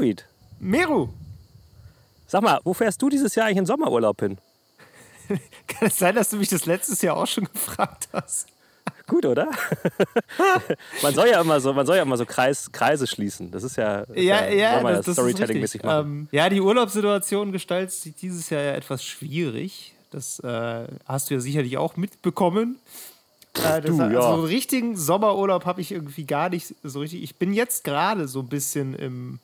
David, Meru, sag mal, wo fährst du dieses Jahr eigentlich in Sommerurlaub hin? kann es sein, dass du mich das letztes Jahr auch schon gefragt hast? Gut, oder? man soll ja immer so, man soll ja immer so Kreis, Kreise schließen. Das ist ja, das Ja, ja, man das, das Storytelling-mäßig. Ähm, ja, die Urlaubssituation gestaltet sich dieses Jahr ja etwas schwierig. Das äh, hast du ja sicherlich auch mitbekommen. Äh, Du, ja. so einen richtigen Sommerurlaub habe ich irgendwie gar nicht so richtig. Ich bin jetzt gerade so ein bisschen im,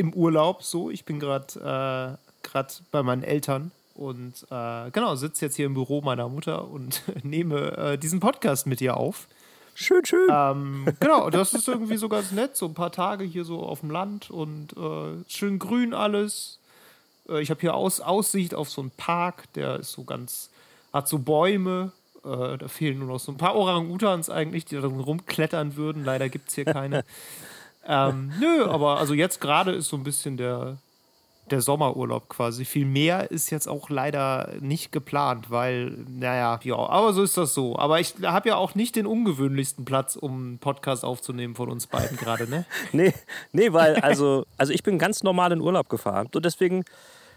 im Urlaub so. Ich bin gerade äh, grad bei meinen Eltern und äh, genau, sitze jetzt hier im Büro meiner Mutter und nehme äh, diesen Podcast mit ihr auf. schön, schön. Ähm, genau, das ist irgendwie so ganz nett. So ein paar Tage hier so auf dem Land und äh, schön grün alles. Äh, ich habe hier Aus Aussicht auf so einen Park, der ist so ganz, hat so Bäume. Äh, da fehlen nur noch so ein paar Orang-Utans eigentlich, die da drin rumklettern würden. Leider gibt es hier keine. ähm, nö, aber also jetzt gerade ist so ein bisschen der, der Sommerurlaub quasi. Viel mehr ist jetzt auch leider nicht geplant, weil, naja, ja, aber so ist das so. Aber ich habe ja auch nicht den ungewöhnlichsten Platz, um einen Podcast aufzunehmen von uns beiden gerade, ne? Nee, nee, weil, also, also ich bin ganz normal in Urlaub gefahren. Und deswegen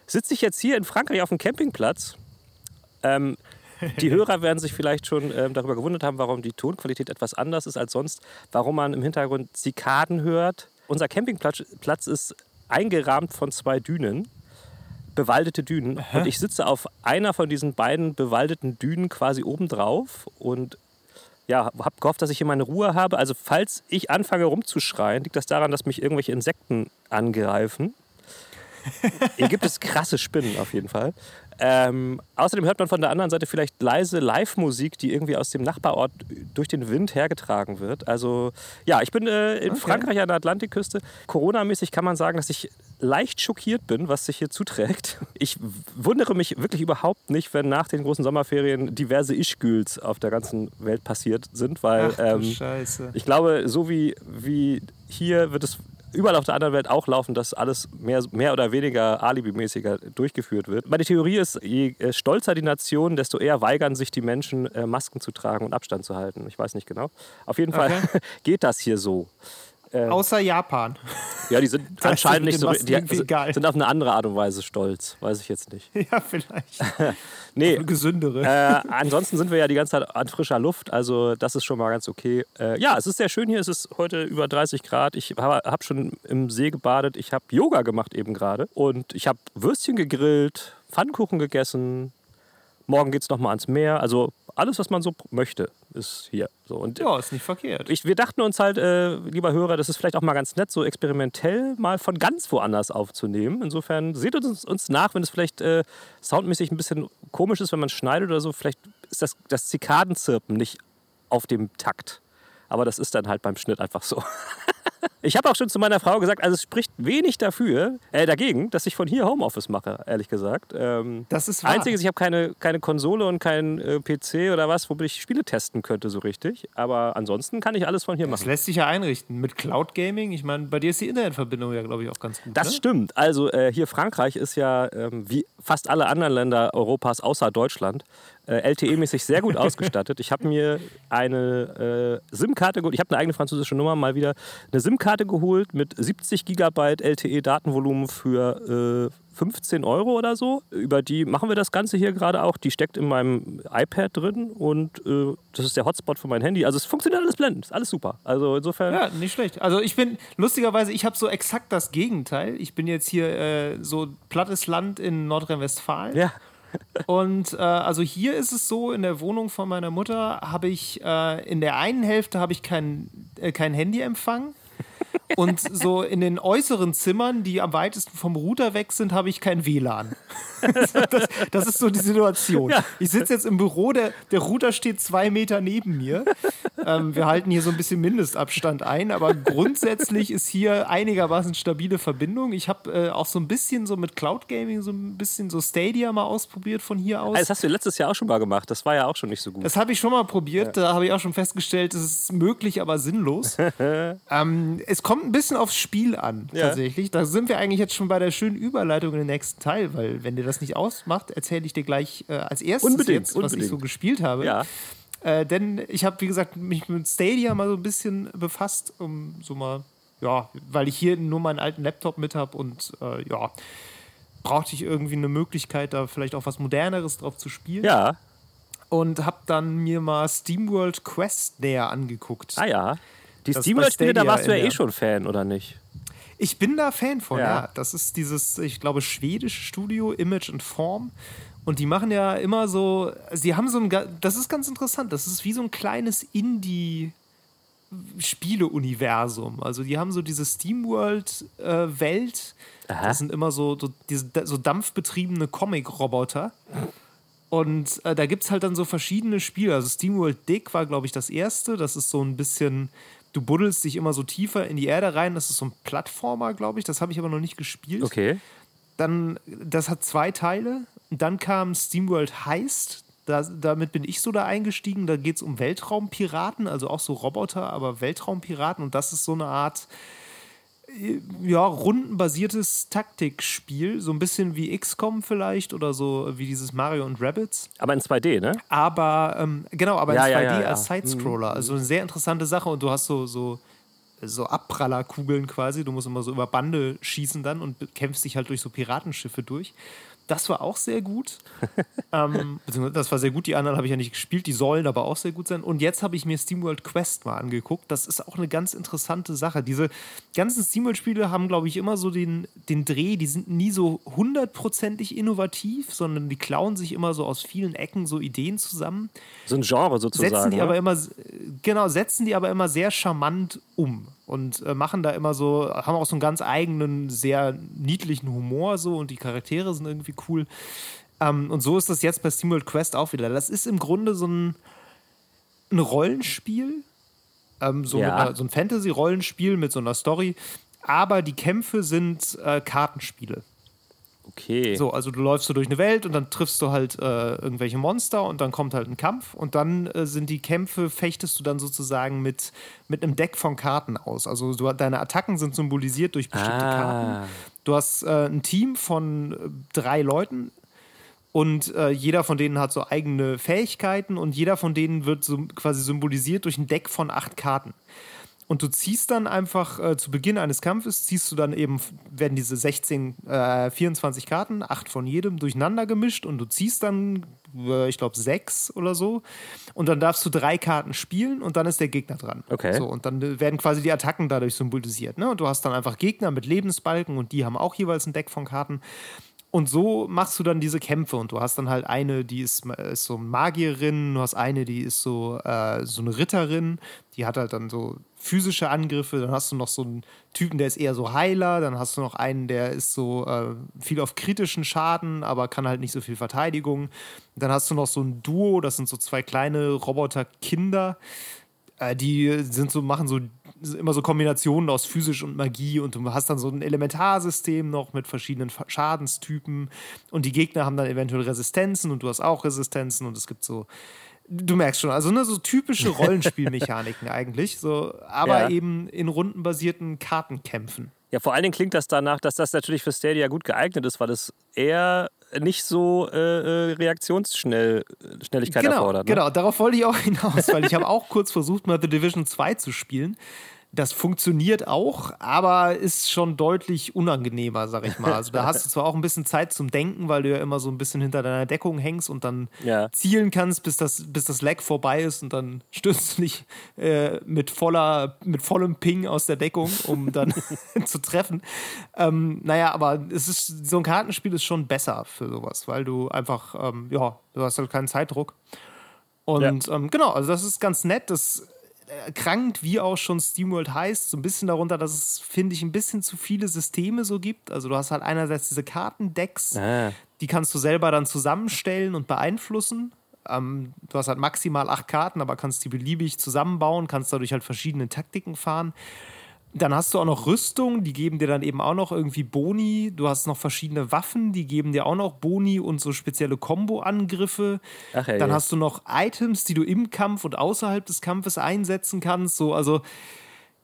sitze ich jetzt hier in Frankreich auf dem Campingplatz. Ähm, die Hörer werden sich vielleicht schon ähm, darüber gewundert haben, warum die Tonqualität etwas anders ist als sonst, warum man im Hintergrund Zikaden hört. Unser Campingplatz Platz ist eingerahmt von zwei Dünen, bewaldete Dünen. Und ich sitze auf einer von diesen beiden bewaldeten Dünen quasi obendrauf und ja, habe gehofft, dass ich hier meine Ruhe habe. Also falls ich anfange rumzuschreien, liegt das daran, dass mich irgendwelche Insekten angreifen. Hier gibt es krasse Spinnen auf jeden Fall. Ähm, außerdem hört man von der anderen Seite vielleicht leise Live-Musik, die irgendwie aus dem Nachbarort durch den Wind hergetragen wird. Also ja, ich bin äh, in Okay. Frankreich an der Atlantikküste. Corona-mäßig kann man sagen, dass ich leicht schockiert bin, was sich hier zuträgt. Ich wundere mich wirklich überhaupt nicht, wenn nach den großen Sommerferien diverse Ischgüls auf der ganzen Welt passiert sind, weil Ach ähm, ich glaube, so wie, wie hier wird es überall auf der anderen Welt auch laufen, dass alles mehr, mehr oder weniger alibimäßiger durchgeführt wird. Meine Theorie ist, je äh, stolzer die Nation, desto eher weigern sich die Menschen, äh, Masken zu tragen und Abstand zu halten. Ich weiß nicht genau. Auf jeden Fall geht das hier so. Außer Japan. Ja, die sind Das anscheinend nicht so. Die egal. sind auf eine andere Art und Weise stolz. Weiß ich jetzt nicht. ja, vielleicht. Nee, Eine gesündere. äh, ansonsten sind wir ja die ganze Zeit an frischer Luft, also das ist schon mal ganz okay. Äh, ja, es ist sehr schön hier, es ist heute über 30 Grad. Ich habe hab schon im See gebadet, ich habe Yoga gemacht eben gerade und ich habe Würstchen gegrillt, Pfannkuchen gegessen. Morgen geht es nochmal ans Meer. Also alles, was man so möchte, ist hier. So, und ja, ist nicht verkehrt. ich, wir dachten uns halt, äh, lieber Hörer, das ist vielleicht auch mal ganz nett, so experimentell mal von ganz woanders aufzunehmen. Insofern seht uns, uns nach, wenn es vielleicht äh, soundmäßig ein bisschen komisch ist, wenn man schneidet oder so. Vielleicht ist das, das Zikadenzirpen nicht auf dem Takt. Aber das ist dann halt beim Schnitt einfach so. Ich habe auch schon zu meiner Frau gesagt, also es spricht wenig dafür, äh, dagegen, dass ich von hier Homeoffice mache, ehrlich gesagt. Ähm, Das ist wahr. Einziges, ich habe keine, keine Konsole und keinen äh, PC oder was, womit ich Spiele testen könnte, so richtig. Aber ansonsten kann ich alles von hier Das machen. lässt sich ja einrichten. Mit Cloud Gaming, ich meine, bei dir ist die Internetverbindung ja, glaube ich, auch ganz gut. Das ne? stimmt. Also äh, hier Frankreich ist ja ähm, wie fast alle anderen Länder Europas außer Deutschland LTE-mäßig sehr gut ausgestattet. Ich habe mir eine äh, SIM-Karte geholt. Ich habe eine eigene französische Nummer mal wieder. Eine SIM-Karte geholt mit 70 Gigabyte LTE-Datenvolumen für äh, 15 Euro oder so. Über die machen wir das Ganze hier gerade auch. Die steckt in meinem iPad drin und äh, das ist der Hotspot für mein Handy. Also es funktioniert alles blendend. Ist alles super. Also insofern. Ja, nicht schlecht. Also ich bin, lustigerweise, ich habe so exakt das Gegenteil. Ich bin jetzt hier äh, so plattes Land in Nordrhein-Westfalen. ja. Und äh, also hier ist es so, in der Wohnung von meiner Mutter habe ich, äh, in der einen Hälfte habe ich kein, äh, kein Handyempfang. Und so in den äußeren Zimmern, die am weitesten vom Router weg sind, habe ich kein WLAN. Das, das ist so die Situation. Ja. Ich sitze jetzt im Büro, der, der Router steht zwei Meter neben mir. Ähm, wir halten hier so ein bisschen Mindestabstand ein, aber grundsätzlich ist hier einigermaßen stabile Verbindung. Ich habe äh, auch so ein bisschen so mit Cloud Gaming so ein bisschen so Stadia mal ausprobiert von hier aus. Das hast du letztes Jahr auch schon mal gemacht. Das war ja auch schon nicht so gut. Das habe ich schon mal probiert. Da habe ich auch schon festgestellt, es ist möglich, aber sinnlos. ähm, es kommt ein bisschen aufs Spiel an, Ja. tatsächlich. Da sind wir eigentlich jetzt schon bei der schönen Überleitung in den nächsten Teil, weil wenn dir das nicht ausmacht, erzähle ich dir gleich äh, als erstes Unbedingt, jetzt, was ich unbedingt. so gespielt habe. Ja. Äh, denn ich habe, wie gesagt, mich mit Stadia mal so ein bisschen befasst, um so mal ja, weil ich hier nur meinen alten Laptop mit habe und äh, ja, brauchte ich irgendwie eine Möglichkeit, da vielleicht auch was Moderneres drauf zu spielen. Ja. Und habe dann mir mal SteamWorld Quest näher angeguckt. Ah ja. Die SteamWorld-Spiele, da warst du ja eh schon Fan, oder nicht? Ich bin da Fan von, Ja. ja. Das ist dieses, ich glaube, schwedische Studio, Image and Form. Und die machen ja immer so, sie haben so ein, das ist ganz interessant, das ist wie so ein kleines Indie-Spiele-Universum. Also die haben so diese SteamWorld-Welt, Aha. das sind immer so, so, diese, so dampfbetriebene Comic-Roboter. Und äh, da gibt es halt dann so verschiedene Spiele. Also SteamWorld Dig war, glaube ich, das erste. Das ist so ein bisschen, du buddelst dich immer so tiefer in die Erde rein. Das ist so ein Plattformer, glaube ich. Das habe ich aber noch nicht gespielt. Okay. Dann, das hat zwei Teile. Dann kam SteamWorld Heist. Da, damit bin ich so da eingestiegen. Da geht es um Weltraumpiraten, also auch so Roboter, aber Weltraumpiraten. Und das ist so eine Art ja, rundenbasiertes Taktikspiel. So ein bisschen wie XCOM vielleicht oder so wie dieses Mario und Rabbids. Aber in 2D, ne? Aber ähm, genau, aber Ja, in ja, 2D ja, ja. als Sidescroller. Also eine sehr interessante Sache und du hast so, so, so Abprallerkugeln quasi. Du musst immer so über Bande schießen dann und kämpfst dich halt durch so Piratenschiffe durch. Das war auch sehr gut. ähm, beziehungsweise das war sehr gut. Die anderen habe ich ja nicht gespielt. Die sollen aber auch sehr gut sein. Und jetzt habe ich mir SteamWorld Quest mal angeguckt. Das ist auch eine ganz interessante Sache. Diese ganzen SteamWorld-Spiele haben, glaube ich, immer so den, den Dreh. Die sind nie so hundertprozentig innovativ, sondern die klauen sich immer so aus vielen Ecken so Ideen zusammen So ein Genre sozusagen. setzen die ne? aber immer genau setzen die aber immer sehr charmant um und äh, machen da immer so haben auch so einen ganz eigenen sehr niedlichen Humor so und die Charaktere sind irgendwie cool. Ähm, und so ist das jetzt bei SteamWorld Quest auch wieder. Das ist im Grunde so ein, ein Rollenspiel ähm, so, Ja. einer, so ein Fantasy-Rollenspiel mit so einer Story aber die Kämpfe sind äh, Kartenspiele Okay. so, also du läufst so durch eine Welt und dann triffst du halt äh, irgendwelche Monster und dann kommt halt ein Kampf und dann äh, sind die Kämpfe, fechtest du dann sozusagen mit, mit einem Deck von Karten aus. Also du, deine Attacken sind symbolisiert durch bestimmte Ah. Karten. Du hast äh, ein Team von äh, drei Leuten und äh, jeder von denen hat so eigene Fähigkeiten und jeder von denen wird so quasi symbolisiert durch ein Deck von acht Karten. Und du ziehst dann einfach äh, zu Beginn eines Kampfes, ziehst du dann eben, werden diese 16, äh, 24 Karten, acht von jedem, durcheinander gemischt und du ziehst dann, äh, ich glaube, sechs oder so. Und dann darfst du drei Karten spielen und dann ist der Gegner dran. Okay. So, und dann äh, werden quasi die Attacken dadurch symbolisiert. Ne? Und du hast dann einfach Gegner mit Lebensbalken und die haben auch jeweils ein Deck von Karten. Und so machst du dann diese Kämpfe und du hast dann halt eine, die ist, ist so Magierin, du hast eine, die ist so, äh, so eine Ritterin, die hat halt dann so physische Angriffe, dann hast du noch so einen Typen, der ist eher so Heiler, dann hast du noch einen, der ist so äh, viel auf kritischen Schaden, aber kann halt nicht so viel Verteidigung. Dann hast du noch so ein Duo, das sind so zwei kleine Roboterkinder, äh, die sind so, machen so immer so Kombinationen aus physisch und Magie und du hast dann so ein Elementarsystem noch mit verschiedenen Schadenstypen und die Gegner haben dann eventuell Resistenzen und du hast auch Resistenzen und es gibt so du merkst schon, also ne, so typische Rollenspielmechaniken eigentlich, so, aber Ja. eben in rundenbasierten Kartenkämpfen. Ja, vor allen Dingen klingt das danach, dass das natürlich für Stadia gut geeignet ist, weil es eher nicht so äh, äh, Reaktionsschnelligkeit genau, erfordert. Ne? Genau, darauf wollte ich auch hinaus, weil ich habe auch kurz versucht, mal The Division 2 zu spielen. Das funktioniert auch, aber ist schon deutlich unangenehmer, sag ich mal. Also da hast du zwar auch ein bisschen Zeit zum Denken, weil du ja immer so ein bisschen hinter deiner Deckung hängst und dann Ja. zielen kannst, bis das, bis das Lag vorbei ist und dann stürzt du dich äh, mit, voller, mit vollem Ping aus der Deckung, um dann zu treffen. Ähm, naja, aber es ist, so ein Kartenspiel ist schon besser für sowas, weil du einfach, ähm, ja, du hast halt keinen Zeitdruck. Und ähm, genau, also das ist ganz nett. Das krankt, wie auch schon SteamWorld heißt, so ein bisschen darunter, dass es, finde ich, ein bisschen zu viele Systeme so gibt. Also du hast halt einerseits diese Kartendecks, Ah. die kannst du selber dann zusammenstellen und beeinflussen. Ähm, du hast halt maximal acht Karten, aber kannst die beliebig zusammenbauen, kannst dadurch halt verschiedene Taktiken fahren. Dann hast du auch noch Rüstung, die geben dir dann eben auch noch irgendwie Boni. Du hast noch verschiedene Waffen, die geben dir auch noch Boni und so spezielle Combo-Angriffe. Ach. Dann hast du noch Items, die du im Kampf und außerhalb des Kampfes einsetzen kannst. So, also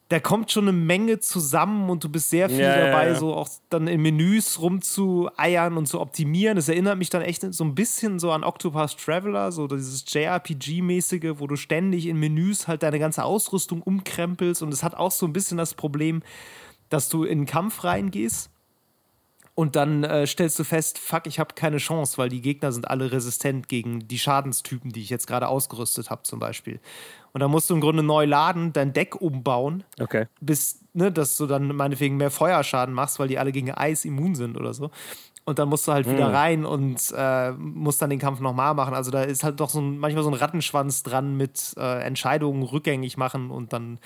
da kommt schon eine Menge zusammen und du bist sehr viel Ja, ja, dabei, ja. so auch dann in Menüs rumzueiern und zu optimieren. Das erinnert mich dann echt so ein bisschen so an Octopus Traveler, so dieses JRPG-mäßige, wo du ständig in Menüs halt deine ganze Ausrüstung umkrempelst und es hat auch so ein bisschen das Problem, dass du in den Kampf reingehst und dann äh, stellst du fest, fuck, ich habe keine Chance, weil die Gegner sind alle resistent gegen die Schadenstypen, die ich jetzt gerade ausgerüstet habe, zum Beispiel. Und dann musst du im Grunde neu laden, dein Deck umbauen, Okay. bis, ne, dass du dann meinetwegen mehr Feuerschaden machst, weil die alle gegen Eis immun sind oder so. Und dann musst du halt wieder rein und äh, musst dann den Kampf nochmal machen. Also da ist halt doch so ein, manchmal so ein Rattenschwanz dran mit äh, Entscheidungen rückgängig machen und dann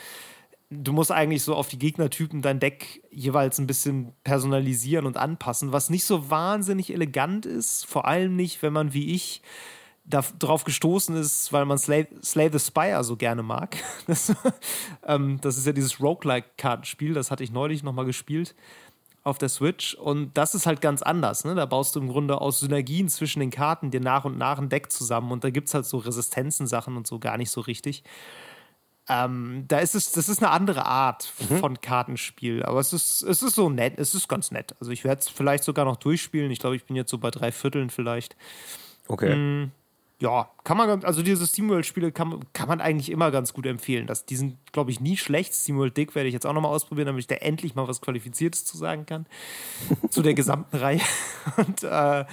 du musst eigentlich so auf die Gegnertypen dein Deck jeweils ein bisschen personalisieren und anpassen, was nicht so wahnsinnig elegant ist, vor allem nicht, wenn man wie ich darauf gestoßen ist, weil man Slay, Slay the Spire so gerne mag. Das, ähm, das ist ja dieses Roguelike-Kartenspiel, das hatte ich neulich nochmal gespielt auf der Switch und das ist halt ganz anders. Ne? Da baust du im Grunde aus Synergien zwischen den Karten dir nach und nach ein Deck zusammen und da gibt es halt so Resistenzen-Sachen und so gar nicht so richtig. Ähm, da ist es, das ist eine andere Art von Kartenspiel, aber es ist, es ist so nett, es ist ganz nett. Also ich werde es vielleicht sogar noch durchspielen. Ich glaube, ich bin jetzt so bei drei Vierteln vielleicht. Okay. Ja, kann man, also diese SteamWorld-Spiele kann, kann man eigentlich immer ganz gut empfehlen. Das, die sind, glaube ich, nie schlecht. SteamWorld Dick werde ich jetzt auch nochmal ausprobieren, damit ich da endlich mal was Qualifiziertes zu sagen kann. zu der gesamten Reihe. Und äh,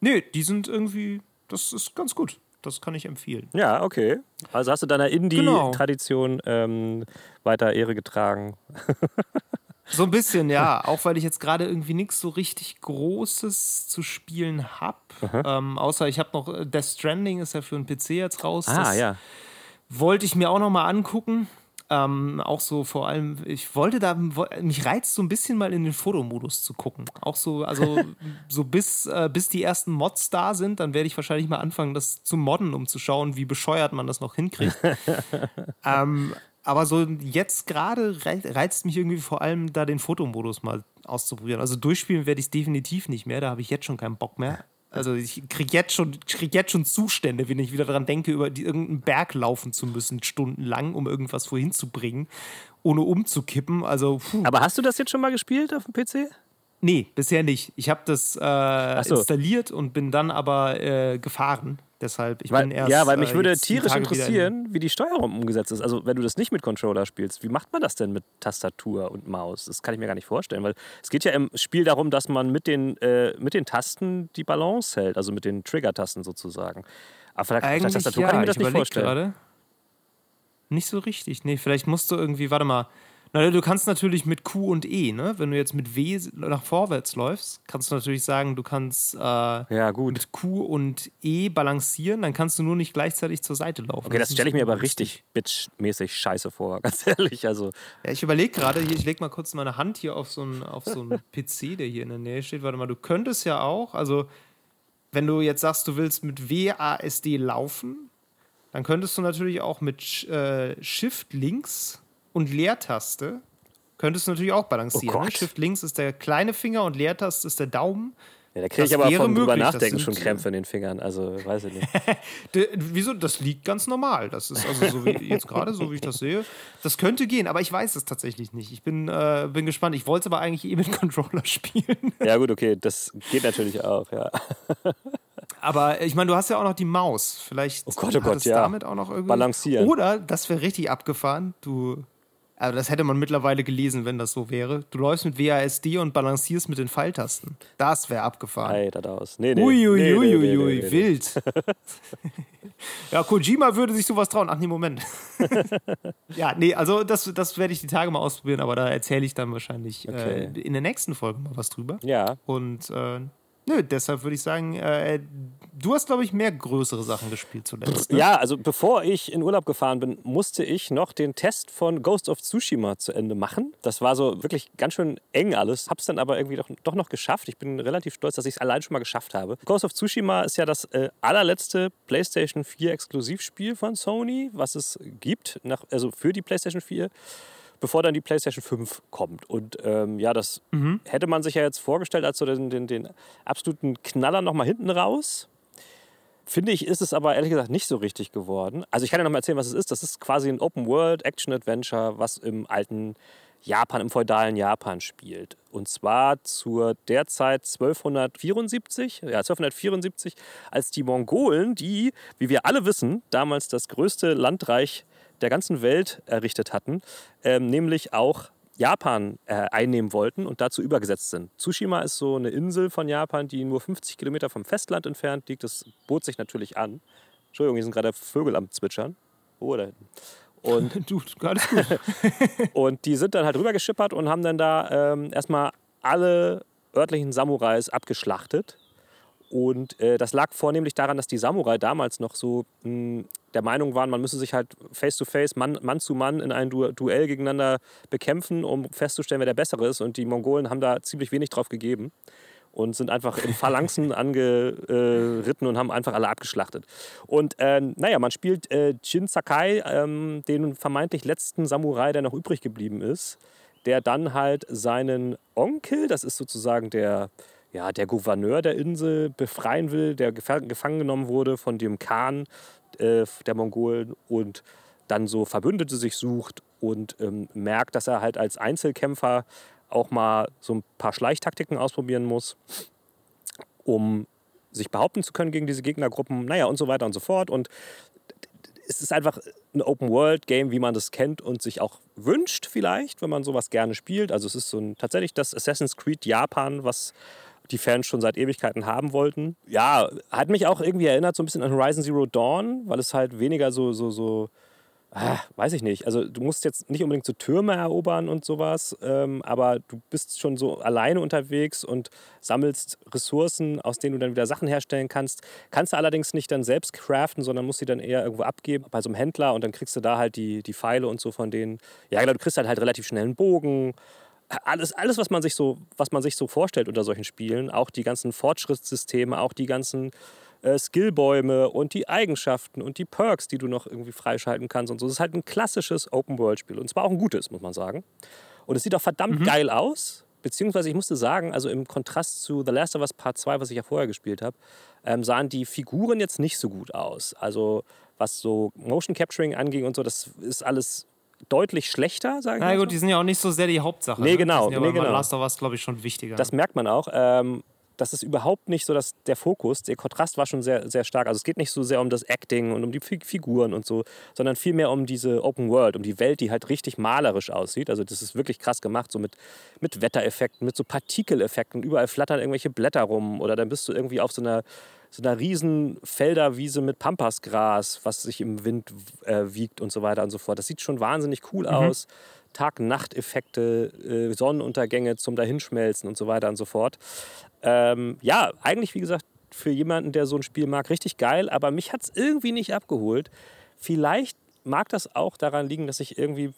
nö, die sind irgendwie, das ist ganz gut. Das kann ich empfehlen. Ja, okay. Also hast du deiner Genau. Indie-Tradition ähm, weiter Ehre getragen. So ein bisschen, ja. Auch weil ich jetzt gerade irgendwie nichts so richtig Großes zu spielen habe. Ähm, außer ich habe noch äh, Death Stranding, ist ja für einen PC jetzt raus. Ah, das ja. wollte ich mir auch noch mal angucken. Ähm, auch so vor allem, ich wollte da, mich reizt so ein bisschen mal in den Fotomodus zu gucken. Auch so, also so bis, äh, bis die ersten Mods da sind, dann werde ich wahrscheinlich mal anfangen, das zu modden, um zu schauen, wie bescheuert man das noch hinkriegt. ähm, aber so jetzt gerade rei- reizt mich irgendwie vor allem da den Fotomodus mal auszuprobieren. Also durchspielen werde ich es definitiv nicht mehr, da habe ich jetzt schon keinen Bock mehr. Also ich kriege jetzt, schon- krieg jetzt schon Zustände, wenn ich wieder daran denke, über die, irgendeinen Berg laufen zu müssen, stundenlang, um irgendwas wohin zu bringen, ohne umzukippen. Also, puh. Aber hast du das jetzt schon mal gespielt auf dem PC? nee, bisher nicht. Ich habe das äh, so. installiert und bin dann aber äh, gefahren. Deshalb, ich Weil, bin erst. ja, weil mich äh, würde tierisch wieder in- interessieren, wie die Steuerung umgesetzt ist. Also wenn du das nicht mit Controller spielst, wie macht man das denn mit Tastatur und Maus? Das kann ich mir gar nicht vorstellen, weil es geht ja im Spiel darum, dass man mit den, äh, mit den Tasten die Balance hält, also mit den Trigger-Tasten sozusagen. Aber vielleicht der Eigentlich Tastatur ja, kann ich mir das nicht überleg vorstellen. Gerade. Nicht so richtig. Nee, vielleicht musst du irgendwie, warte mal. Na, du kannst natürlich mit Q und E, ne? Wenn du jetzt mit W nach vorwärts läufst, kannst du natürlich sagen, du kannst äh, Ja, mit Q und E balancieren, dann kannst du nur nicht gleichzeitig zur Seite laufen. Okay, das ist stelle ich mir aber richtig bitch-mäßig scheiße vor, ganz ehrlich. Also, Ja, ich überlege gerade, ich lege mal kurz meine Hand hier auf so einen auf so einen PC, der hier in der Nähe steht. Warte mal, du könntest ja auch, also wenn du jetzt sagst, du willst mit WASD laufen, dann könntest du natürlich auch mit äh, Shift links und Leertaste könntest du natürlich auch balancieren. Oh ne? Shift links ist der kleine Finger und Leertaste ist der Daumen. ja, da kriege ich aber von drüber nachdenken schon Krämpfe in den Fingern. Also, weiß ich nicht. Wieso? Das liegt ganz normal. Das ist also so wie jetzt gerade, so wie ich das sehe. Das könnte gehen, aber ich weiß es tatsächlich nicht. Ich bin, äh, bin gespannt. Ich wollte es aber eigentlich eh mit Controller spielen. Ja, gut, okay, das geht natürlich auch, ja. Aber ich meine, du hast ja auch noch die Maus. Vielleicht Oh Gott, oh Gott, ja. damit auch noch irgendwie. Balancieren. Oder, das wäre richtig abgefahren, du. Also das hätte man mittlerweile gelesen, wenn das so wäre. Du läufst mit WASD und balancierst mit den Pfeiltasten. Das wäre abgefahren. Alter, da aus. Nee, nee. Uiuiuiui, nee, nee, nee, nee, nee. wild. ja, Kojima würde sich sowas trauen. Ach nee, Moment. ja, nee, also das, das werde ich die Tage mal ausprobieren, aber da erzähle ich dann wahrscheinlich Okay. äh, in der nächsten Folge mal was drüber. Ja, Und äh, nö, deshalb würde ich sagen, äh, du hast, glaube ich, mehr größere Sachen gespielt zuletzt. Ne? Ja, also bevor ich in Urlaub gefahren bin, musste ich noch den Test von Ghost of Tsushima zu Ende machen. Das war so wirklich ganz schön eng alles. Hab's dann aber irgendwie doch, doch noch geschafft. Ich bin relativ stolz, dass ich es allein schon mal geschafft habe. Ghost of Tsushima ist ja das äh, allerletzte PlayStation 4 Exklusivspiel von Sony, was es gibt, nach, also für die PlayStation 4 bevor dann die PlayStation 5 kommt. Und ähm, ja, das hätte man sich ja jetzt vorgestellt als so den, den, den absoluten Knaller nochmal hinten raus. finde ich, ist es aber ehrlich gesagt nicht so richtig geworden. Also ich kann ja noch mal erzählen, was es ist. Das ist quasi ein Open-World-Action-Adventure, was im alten Japan, im feudalen Japan spielt. Und zwar zur derzeit 1274, ja 1274, als die Mongolen, die, wie wir alle wissen, damals das größte Landreich der ganzen Welt errichtet hatten, ähm, nämlich auch Japan äh, einnehmen wollten und dazu übergesetzt sind. Tsushima ist so eine Insel von Japan, die nur 50 Kilometer vom Festland entfernt liegt. Das bot sich natürlich an. Entschuldigung, hier sind gerade Vögel am Zwitschern. Oh, da hinten. Und, du, alles gut. und die sind dann halt rübergeschippert und haben dann da ähm, erstmal alle örtlichen Samurais abgeschlachtet. Und äh, das lag vornehmlich daran, dass die Samurai damals noch so mh, der Meinung waren, man müsse sich halt face-to-face, Mann, Mann zu Mann in einem du Duell gegeneinander bekämpfen, um festzustellen, wer der Bessere ist. Und die Mongolen haben da ziemlich wenig drauf gegeben und sind einfach in Phalanxen angeritten und haben einfach alle abgeschlachtet. Und äh, naja, man spielt äh, Jin Sakai, ähm, den vermeintlich letzten Samurai, der noch übrig geblieben ist, der dann halt seinen Onkel, das ist sozusagen der ja, der Gouverneur der Insel befreien will, der gefangen genommen wurde von dem Khan äh, der Mongolen und dann so Verbündete sich sucht und ähm, merkt, dass er halt als Einzelkämpfer auch mal so ein paar Schleichtaktiken ausprobieren muss, um sich behaupten zu können gegen diese Gegnergruppen, naja und so weiter und so fort. Und es ist einfach ein Open-World-Game, wie man das kennt und sich auch wünscht vielleicht, wenn man sowas gerne spielt. Also es ist so ein, tatsächlich das Assassin's Creed Japan, was die Fans schon seit Ewigkeiten haben wollten. Ja, hat mich auch irgendwie erinnert so ein bisschen an Horizon Zero Dawn, weil es halt weniger so, so, so, ah, weiß ich nicht. Also du musst jetzt nicht unbedingt so Türme erobern und sowas, ähm, aber du bist schon so alleine unterwegs und sammelst Ressourcen, aus denen du dann wieder Sachen herstellen kannst. Kannst du allerdings nicht dann selbst craften, sondern musst sie dann eher irgendwo abgeben bei so einem Händler und dann kriegst du da halt die, die Pfeile und so von denen. Ja, genau, du kriegst halt, halt relativ schnell einen Bogen alles, alles was, man sich so, was man sich so vorstellt unter solchen Spielen, auch die ganzen Fortschrittssysteme, auch die ganzen äh, Skillbäume und die Eigenschaften und die Perks, die du noch irgendwie freischalten kannst und so. Das ist halt ein klassisches Open-World-Spiel und zwar auch ein gutes, muss man sagen. Und es sieht auch verdammt mhm. geil aus, beziehungsweise ich musste sagen, also im Kontrast zu The Last of Us Part 2, was ich ja vorher gespielt habe, ähm, sahen die Figuren jetzt nicht so gut aus. Also was so Motion Capturing anging und so, das ist alles deutlich schlechter, sagen wir Na gut, so. die sind ja auch nicht so sehr die Hauptsache. Nee, genau. Die sind nee, genau. Last of Us, glaube ich, schon wichtiger. Das merkt man auch. Ähm, das ist überhaupt nicht so dass der Fokus. Der Kontrast war schon sehr, sehr stark. Also es geht nicht so sehr um das Acting und um die Figuren und so, sondern vielmehr um diese Open World, um die Welt, die halt richtig malerisch aussieht. Also das ist wirklich krass gemacht, so mit, mit Wettereffekten, mit so Partikeleffekten. Überall flattern irgendwelche Blätter rum oder dann bist du irgendwie auf so einer so einer riesen Felderwiese mit Pampasgras, was sich im Wind äh, wiegt und so weiter und so fort. Das sieht schon wahnsinnig cool mhm. aus. Tag-Nacht-Effekte, äh, Sonnenuntergänge zum Dahinschmelzen und so weiter und so fort. Ähm, ja, eigentlich, wie gesagt, für jemanden, der so ein Spiel mag, richtig geil, aber mich hat es irgendwie nicht abgeholt. Vielleicht mag das auch daran liegen, dass ich irgendwie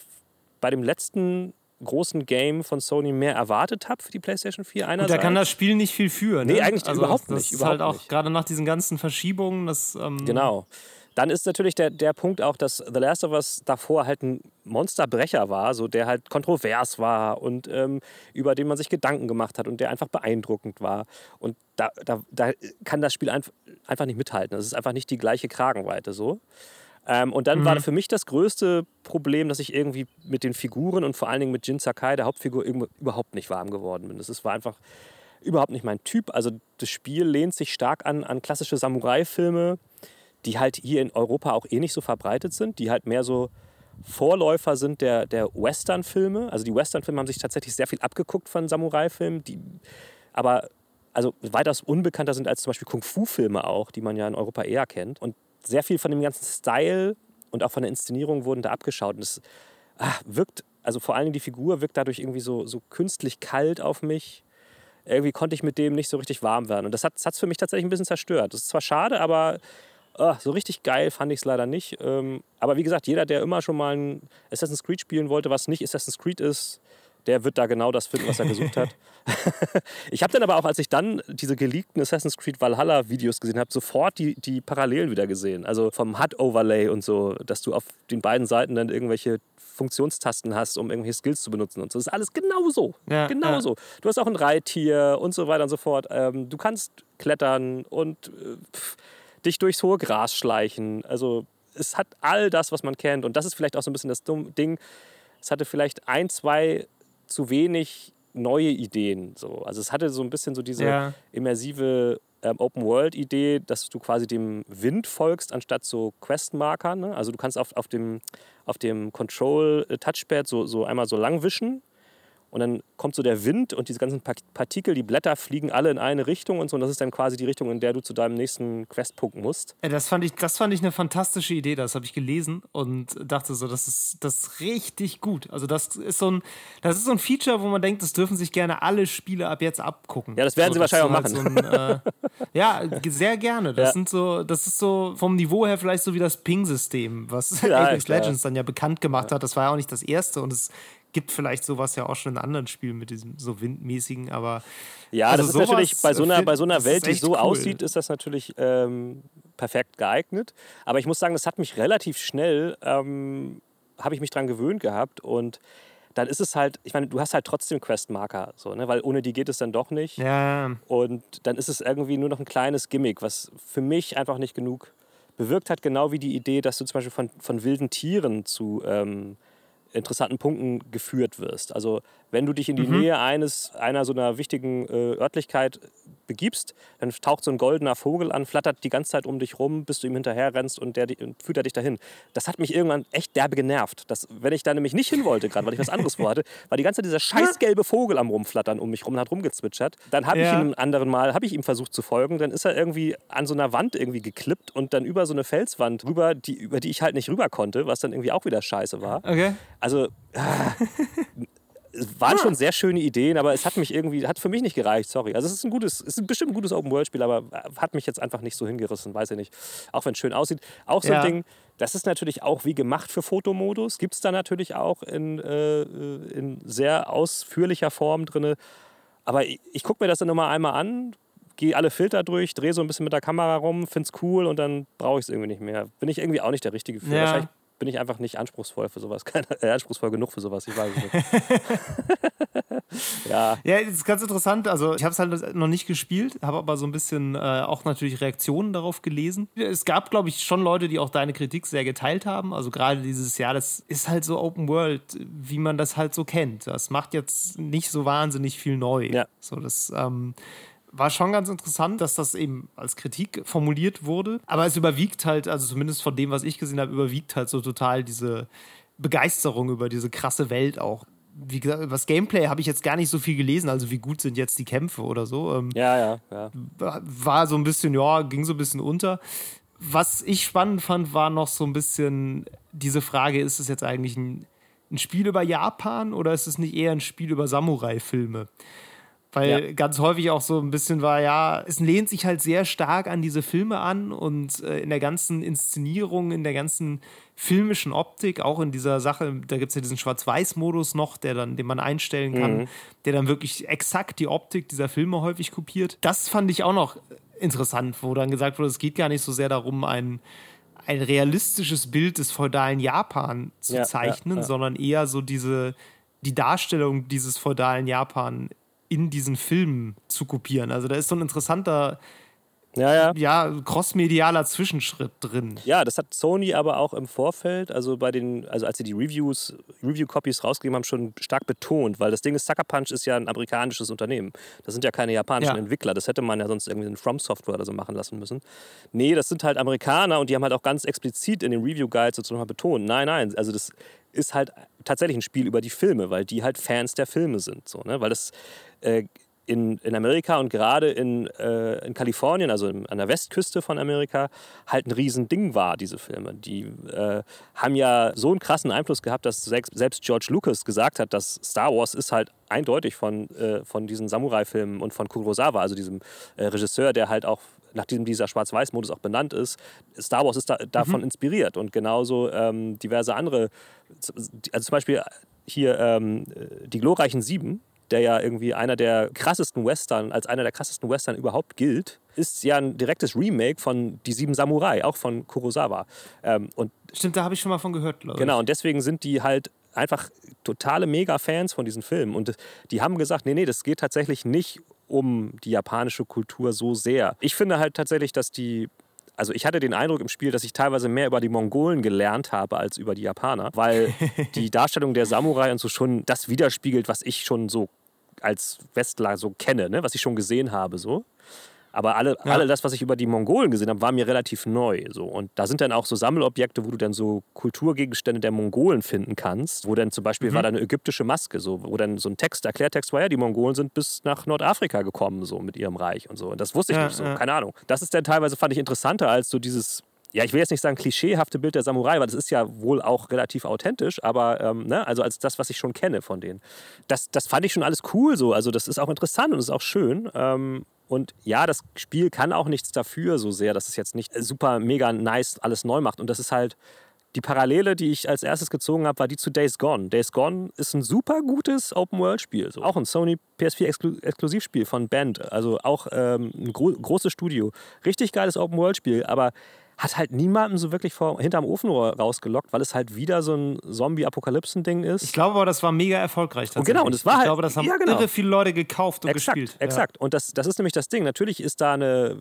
bei dem letzten großen Game von Sony mehr erwartet habe für die PlayStation 4. Einerseits. Und da kann das Spiel nicht viel führen. Ne? Nee, eigentlich also überhaupt das nicht. Das ist halt auch gerade nach diesen ganzen Verschiebungen. Das, ähm genau. Dann ist natürlich der, der Punkt auch, dass The Last of Us davor halt ein Monsterbrecher war, so der halt kontrovers war und ähm, über den man sich Gedanken gemacht hat und der einfach beeindruckend war. Und da, da, da kann das Spiel einfach, einfach nicht mithalten. Das ist einfach nicht die gleiche Kragenweite so. Ähm, und dann mhm. war für mich das größte Problem, dass ich irgendwie mit den Figuren und vor allen Dingen mit Jin Sakai, der Hauptfigur, überhaupt nicht warm geworden bin. Das war einfach überhaupt nicht mein Typ. Also das Spiel lehnt sich stark an, an klassische Samurai-Filme, die halt hier in Europa auch eh nicht so verbreitet sind, die halt mehr so Vorläufer sind der, der Western-Filme. Also die Western-Filme haben sich tatsächlich sehr viel abgeguckt von Samurai-Filmen, die aber also weitaus unbekannter sind als zum Beispiel Kung-Fu-Filme auch, die man ja in Europa eher kennt. Und sehr viel von dem ganzen Style und auch von der Inszenierung wurden da abgeschaut. Und es ach, wirkt, also vor allen Dingen die Figur wirkt dadurch irgendwie so, so künstlich kalt auf mich. Irgendwie konnte ich mit dem nicht so richtig warm werden. Und das hat es für mich tatsächlich ein bisschen zerstört. Das ist zwar schade, aber oh, so richtig geil fand ich es leider nicht. Ähm, aber wie gesagt, jeder, der immer schon mal ein Assassin's Creed spielen wollte, was nicht Assassin's Creed ist, der wird da genau das finden, was er gesucht hat. ich habe dann aber auch, als ich dann diese geleakten Assassin's Creed Valhalla Videos gesehen habe, sofort die, die Parallelen wieder gesehen. Also vom HUD-Overlay und so, dass du auf den beiden Seiten dann irgendwelche Funktionstasten hast, um irgendwelche Skills zu benutzen und so. Das ist alles genauso. Ja, genauso. Ja. Du hast auch ein Reittier und so weiter und so fort. Ähm, du kannst klettern und äh, pff, dich durchs hohe Gras schleichen. Also es hat all das, was man kennt. Und das ist vielleicht auch so ein bisschen das Ding. Es hatte vielleicht ein, zwei zu wenig neue Ideen. So. Also es hatte so ein bisschen so diese ja. immersive ähm, Open-World-Idee, dass du quasi dem Wind folgst, anstatt so Quest-Markern. Ne? Also du kannst auf, auf dem, auf dem Control-Touchpad so, so einmal so lang wischen und dann kommt so der Wind und diese ganzen Partikel, die Blätter fliegen alle in eine Richtung und so. Und das ist dann quasi die Richtung, in der du zu deinem nächsten Questpunkt musst. Das fand ich, das fand ich eine fantastische Idee. Das habe ich gelesen und dachte so, das ist, das ist richtig gut. Also das ist so ein, das ist so ein Feature, wo man denkt, das dürfen sich gerne alle Spiele ab jetzt abgucken. Ja, das werden so, sie wahrscheinlich auch halt machen. So ein, äh, ja, sehr gerne. Das ja. sind so, das ist so vom Niveau her vielleicht so wie das Ping-System, was ja, Apex Legends dann ja bekannt gemacht ja. hat. Das war ja auch nicht das erste und es gibt vielleicht sowas ja auch schon in anderen Spielen mit diesem so windmäßigen, aber. Ja, also das ist natürlich bei so einer, bei so einer Welt, die so cool. aussieht, ist das natürlich ähm, perfekt geeignet. Aber ich muss sagen, das hat mich relativ schnell, ähm, habe ich mich dran gewöhnt gehabt und dann ist es halt, ich meine, du hast halt trotzdem Questmarker, so, ne? weil ohne die geht es dann doch nicht. Ja. Und dann ist es irgendwie nur noch ein kleines Gimmick, was für mich einfach nicht genug bewirkt hat, genau wie die Idee, dass du zum Beispiel von, von wilden Tieren zu ähm, interessanten Punkten geführt wirst. Also wenn du dich in die mhm. Nähe eines, einer so einer wichtigen äh, Örtlichkeit begibst, dann taucht so ein goldener Vogel an, flattert die ganze Zeit um dich rum, bis du ihm hinterher rennst und der und führt er dich dahin. Das hat mich irgendwann echt derbe genervt. Dass, wenn ich da nämlich nicht hin wollte, gerade weil ich was anderes vorhatte, war die ganze Zeit dieser scheiß gelbe Vogel am Rumflattern um mich rum und hat rumgezwitschert. Dann habe ja. ich ihm einen anderen Mal, habe ich ihm versucht zu folgen, dann ist er irgendwie an so einer Wand irgendwie geklippt und dann über so eine Felswand rüber, die, über die ich halt nicht rüber konnte, was dann irgendwie auch wieder scheiße war. Okay. Also, ah, es waren schon sehr schöne Ideen, aber es hat mich irgendwie, hat für mich nicht gereicht, sorry. Also es ist ein gutes, es ist bestimmt ein gutes Open-World-Spiel, aber hat mich jetzt einfach nicht so hingerissen, weiß ich nicht. Auch wenn es schön aussieht. Auch so ja. ein Ding, das ist natürlich auch wie gemacht für Fotomodus. Gibt es da natürlich auch in, äh, in sehr ausführlicher Form drin. Aber ich, ich gucke mir das dann nochmal einmal an, gehe alle Filter durch, drehe so ein bisschen mit der Kamera rum, finde es cool und dann brauche ich es irgendwie nicht mehr. Bin ich irgendwie auch nicht der Richtige für. Ja. Wahrscheinlich bin ich einfach nicht anspruchsvoll für sowas. Keine, äh, anspruchsvoll genug für sowas, ich weiß es nicht. ja. Ja, das ist ganz interessant. Also, ich habe es halt noch nicht gespielt, habe aber so ein bisschen äh, auch natürlich Reaktionen darauf gelesen. Es gab, glaube ich, schon Leute, die auch deine Kritik sehr geteilt haben. Also, gerade dieses Jahr, das ist halt so Open World, wie man das halt so kennt. Das macht jetzt nicht so wahnsinnig viel neu. Ja. So, das. Ähm, war schon ganz interessant, dass das eben als Kritik formuliert wurde. Aber es überwiegt halt, also zumindest von dem, was ich gesehen habe, überwiegt halt so total diese Begeisterung über diese krasse Welt auch. Wie gesagt, was Gameplay habe ich jetzt gar nicht so viel gelesen, also wie gut sind jetzt die Kämpfe oder so. Ähm, ja, ja, ja. War so ein bisschen, ja, ging so ein bisschen unter. Was ich spannend fand, war noch so ein bisschen diese Frage, ist es jetzt eigentlich ein, ein Spiel über Japan oder ist es nicht eher ein Spiel über Samurai-Filme? Weil ja. ganz häufig auch so ein bisschen war, ja, es lehnt sich halt sehr stark an diese Filme an und äh, in der ganzen Inszenierung, in der ganzen filmischen Optik, auch in dieser Sache, da gibt es ja diesen Schwarz-Weiß-Modus noch, der dann, den man einstellen kann, mhm. der dann wirklich exakt die Optik dieser Filme häufig kopiert. Das fand ich auch noch interessant, wo dann gesagt wurde, es geht gar nicht so sehr darum, ein, ein realistisches Bild des feudalen Japan zu ja, zeichnen, ja, sondern eher so diese die Darstellung dieses feudalen Japan in diesen Filmen zu kopieren. Also da ist so ein interessanter ja, ja. ja, crossmedialer Zwischenschritt drin. Ja, das hat Sony aber auch im Vorfeld, also bei den, also als sie die Reviews, Review-Copies rausgegeben haben, schon stark betont, weil das Ding ist, Sucker Punch ist ja ein amerikanisches Unternehmen. Das sind ja keine japanischen ja. Entwickler. Das hätte man ja sonst irgendwie in From Software oder so machen lassen müssen. Nee, das sind halt Amerikaner und die haben halt auch ganz explizit in den Review-Guides sozusagen betont. Nein, nein, also das ist halt tatsächlich ein Spiel über die Filme, weil die halt Fans der Filme sind. So, ne? Weil das äh, in, in Amerika und gerade in, äh, in Kalifornien, also an der Westküste von Amerika, halt ein Riesending war, diese Filme. Die äh, haben ja so einen krassen Einfluss gehabt, dass selbst George Lucas gesagt hat, dass Star Wars ist halt eindeutig von, äh, von diesen Samurai-Filmen und von Kurosawa, also diesem äh, Regisseur, der halt auch nachdem dieser Schwarz-Weiß-Modus auch benannt ist, Star Wars ist da, davon mhm. inspiriert und genauso ähm, diverse andere, also zum Beispiel hier ähm, die glorreichen Sieben, der ja irgendwie einer der krassesten Western, als einer der krassesten Western überhaupt gilt, ist ja ein direktes Remake von Die Sieben Samurai, auch von Kurosawa. Ähm, und Stimmt, da habe ich schon mal von gehört, glaube ich. Genau, und deswegen sind die halt einfach totale Mega-Fans von diesen Filmen. Und die haben gesagt, nee, nee, das geht tatsächlich nicht um die japanische Kultur so sehr. Ich finde halt tatsächlich, dass die also ich hatte den Eindruck im Spiel, dass ich teilweise mehr über die Mongolen gelernt habe als über die Japaner, weil die Darstellung der Samurai und so schon das widerspiegelt, was ich schon so als Westler so kenne, ne? was ich schon gesehen habe. So. Aber alle, ja. alle das, was ich über die Mongolen gesehen habe, war mir relativ neu. So. Und da sind dann auch so Sammelobjekte, wo du dann so Kulturgegenstände der Mongolen finden kannst. Wo dann zum Beispiel mhm. war da eine ägyptische Maske, so, wo dann so ein Text, Erklärtext war, ja, die Mongolen sind bis nach Nordafrika gekommen, so mit ihrem Reich und so. Und das wusste ich ja, nicht so, keine Ahnung. Das ist dann teilweise, fand ich interessanter als so dieses ja, ich will jetzt nicht sagen klischeehafte Bild der Samurai, weil das ist ja wohl auch relativ authentisch, aber ähm, ne, also als das, was ich schon kenne von denen. Das, das fand ich schon alles cool so. Also das ist auch interessant und ist auch schön. Ähm, und ja, das Spiel kann auch nichts dafür so sehr, dass es jetzt nicht super mega nice alles neu macht. Und das ist halt die Parallele, die ich als erstes gezogen habe, war die zu Days Gone. Days Gone ist ein super gutes Open-World-Spiel. So. Auch ein Sony PS4-Exklusivspiel von Band. Also auch ähm, ein gro großes Studio. Richtig geiles Open-World-Spiel, aber hat halt niemanden so wirklich vor, hinterm Ofenrohr rausgelockt, weil es halt wieder so ein Zombie-Apokalypsen-Ding ist. Ich glaube aber, das war mega erfolgreich. Und genau, und es war halt, ich glaube, das haben ja, genau. irre viele Leute gekauft und exakt, gespielt. Exakt, und das, das ist nämlich das Ding. Natürlich ist da eine,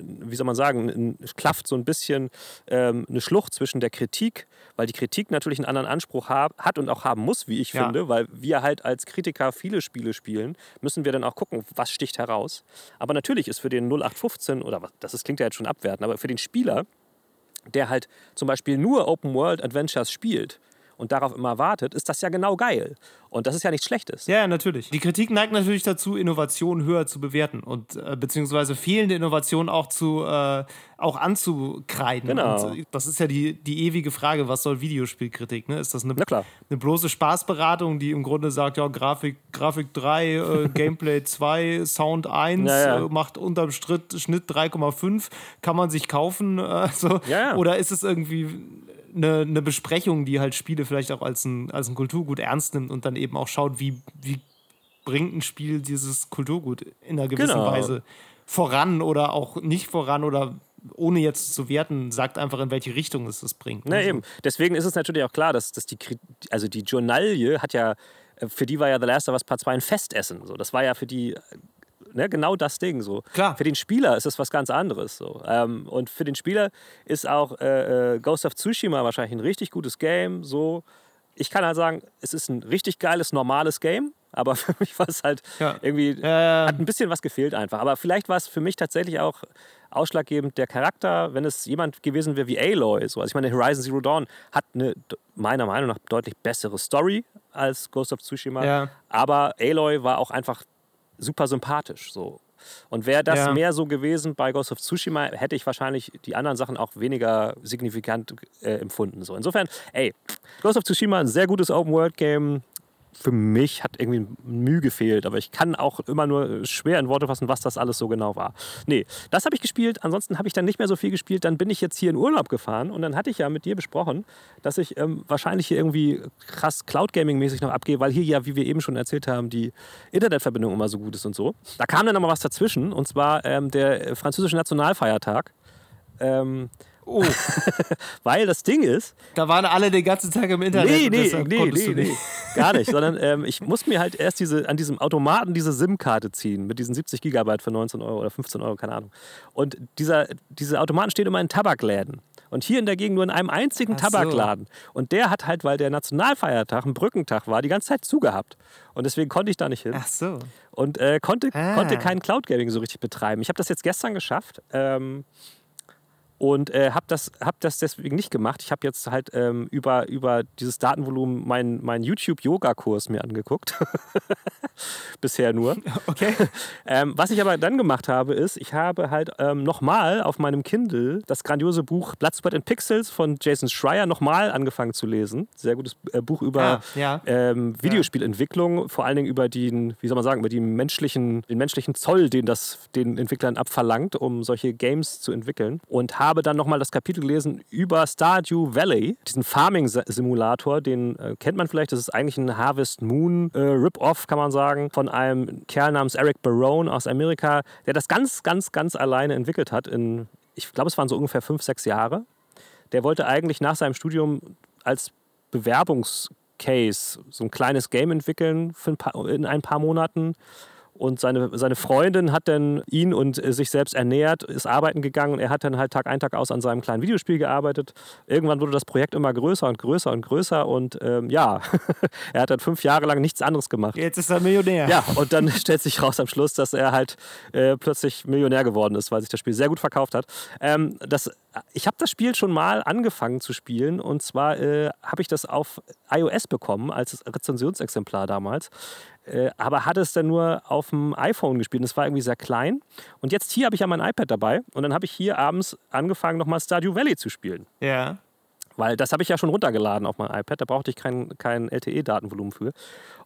wie soll man sagen, ein, klafft so ein bisschen ähm, eine Schlucht zwischen der Kritik, weil die Kritik natürlich einen anderen Anspruch hab, hat und auch haben muss, wie ich ja. finde, weil wir halt als Kritiker viele Spiele spielen, müssen wir dann auch gucken, was sticht heraus. Aber natürlich ist für den 0815, oder das ist, klingt ja jetzt schon abwertend, aber für den Spieler der halt zum Beispiel nur Open World Adventures spielt und darauf immer wartet, ist das ja genau geil. Und das ist ja nichts Schlechtes. Ja, natürlich. Die Kritik neigt natürlich dazu, Innovation höher zu bewerten und äh, beziehungsweise fehlende Innovation auch zu äh, auch anzukreiden. Genau. Und das ist ja die, die ewige Frage, was soll Videospielkritik? Ne? Ist das eine, eine bloße Spaßberatung, die im Grunde sagt, ja, Grafik, Grafik 3, äh, Gameplay 2, Sound 1, naja. äh, macht unterm Schritt, Schnitt 3,5, kann man sich kaufen? Äh, so. ja, Oder ist es irgendwie eine, eine Besprechung, die halt Spiele vielleicht auch als ein, als ein Kulturgut ernst nimmt und dann eben auch schaut, wie, wie bringt ein Spiel dieses Kulturgut in einer gewissen genau. Weise voran oder auch nicht voran oder ohne jetzt zu werten, sagt einfach, in welche Richtung es das bringt. Na also. eben. Deswegen ist es natürlich auch klar, dass, dass die, also die Journalie hat ja, äh, für die war ja The Last of Us Part 2 ein Festessen. So. Das war ja für die ne, genau das Ding. So. Klar. Für den Spieler ist es was ganz anderes. So. Ähm, und für den Spieler ist auch äh, äh, Ghost of Tsushima wahrscheinlich ein richtig gutes Game. So. Ich kann halt sagen, es ist ein richtig geiles, normales Game. Aber für mich war es halt ja. irgendwie, äh. hat ein bisschen was gefehlt einfach. Aber vielleicht war es für mich tatsächlich auch ausschlaggebend der Charakter, wenn es jemand gewesen wäre wie Aloy. So. Also ich meine, Horizon Zero Dawn hat eine meiner Meinung nach deutlich bessere Story als Ghost of Tsushima. Ja. Aber Aloy war auch einfach super sympathisch. So. Und wäre das ja. mehr so gewesen bei Ghost of Tsushima, hätte ich wahrscheinlich die anderen Sachen auch weniger signifikant äh, empfunden. So. Insofern, ey, Ghost of Tsushima, ein sehr gutes Open-World-Game, für mich hat irgendwie Mühe gefehlt, aber ich kann auch immer nur schwer in Worte fassen, was das alles so genau war. Nee, das habe ich gespielt, ansonsten habe ich dann nicht mehr so viel gespielt, dann bin ich jetzt hier in Urlaub gefahren und dann hatte ich ja mit dir besprochen, dass ich ähm, wahrscheinlich hier irgendwie krass Cloud Gaming mäßig noch abgehe, weil hier ja, wie wir eben schon erzählt haben, die Internetverbindung immer so gut ist und so. Da kam dann mal was dazwischen und zwar ähm, der französische Nationalfeiertag. Ähm, Oh. Weil das Ding ist. Da waren alle den ganzen Tag im Internet. Nee, nee, nee, nee, nee, gar nicht. Sondern ähm, ich muss mir halt erst diese, an diesem Automaten diese SIM-Karte ziehen mit diesen 70 Gigabyte für 19 Euro oder 15 Euro, keine Ahnung. Und dieser, diese Automaten stehen immer in Tabakläden. Und hier in der Gegend nur in einem einzigen Ach Tabakladen. So. Und der hat halt, weil der Nationalfeiertag ein Brückentag war, die ganze Zeit zugehabt. Und deswegen konnte ich da nicht hin. Ach so. Und äh, konnte, ah. konnte kein Cloud Gaming so richtig betreiben. Ich habe das jetzt gestern geschafft. Ähm, und äh, habe das, hab das deswegen nicht gemacht. Ich habe jetzt halt ähm, über, über dieses Datenvolumen meinen mein YouTube-Yoga-Kurs mir angeguckt. Bisher nur. Okay. ähm, was ich aber dann gemacht habe, ist, ich habe halt ähm, nochmal auf meinem Kindle das grandiose Buch Bloodsport and Pixels von Jason Schreier nochmal angefangen zu lesen. Sehr gutes äh, Buch über ah, ja. ähm, Videospielentwicklung, vor allen Dingen über den, wie soll man sagen, über den menschlichen, den menschlichen Zoll, den das den Entwicklern abverlangt, um solche Games zu entwickeln. Und habe habe dann nochmal das Kapitel gelesen über Stardew Valley, diesen Farming-Simulator, den äh, kennt man vielleicht, das ist eigentlich ein Harvest Moon äh, Rip-Off, kann man sagen, von einem Kerl namens Eric Barone aus Amerika, der das ganz, ganz, ganz alleine entwickelt hat in, ich glaube, es waren so ungefähr fünf, sechs Jahre. Der wollte eigentlich nach seinem Studium als Bewerbungscase so ein kleines Game entwickeln ein paar, in ein paar Monaten Und seine, seine Freundin hat dann ihn und äh, sich selbst ernährt, ist arbeiten gegangen und er hat dann halt Tag ein, Tag aus an seinem kleinen Videospiel gearbeitet. Irgendwann wurde das Projekt immer größer und größer und größer und ähm, ja, er hat dann fünf Jahre lang nichts anderes gemacht. Jetzt ist er Millionär. Ja, und dann stellt sich raus am Schluss, dass er halt äh, plötzlich Millionär geworden ist, weil sich das Spiel sehr gut verkauft hat. Ähm, das, ich habe das Spiel schon mal angefangen zu spielen und zwar äh, habe ich das auf iOS bekommen als Rezensionsexemplar damals. Äh, aber hatte es dann nur auf dem iPhone gespielt. Und es war irgendwie sehr klein. Und jetzt hier habe ich ja mein iPad dabei. Und dann habe ich hier abends angefangen, nochmal Stardew Valley zu spielen. Ja. Weil das habe ich ja schon runtergeladen auf mein iPad. Da brauchte ich kein, kein LTE-Datenvolumen für.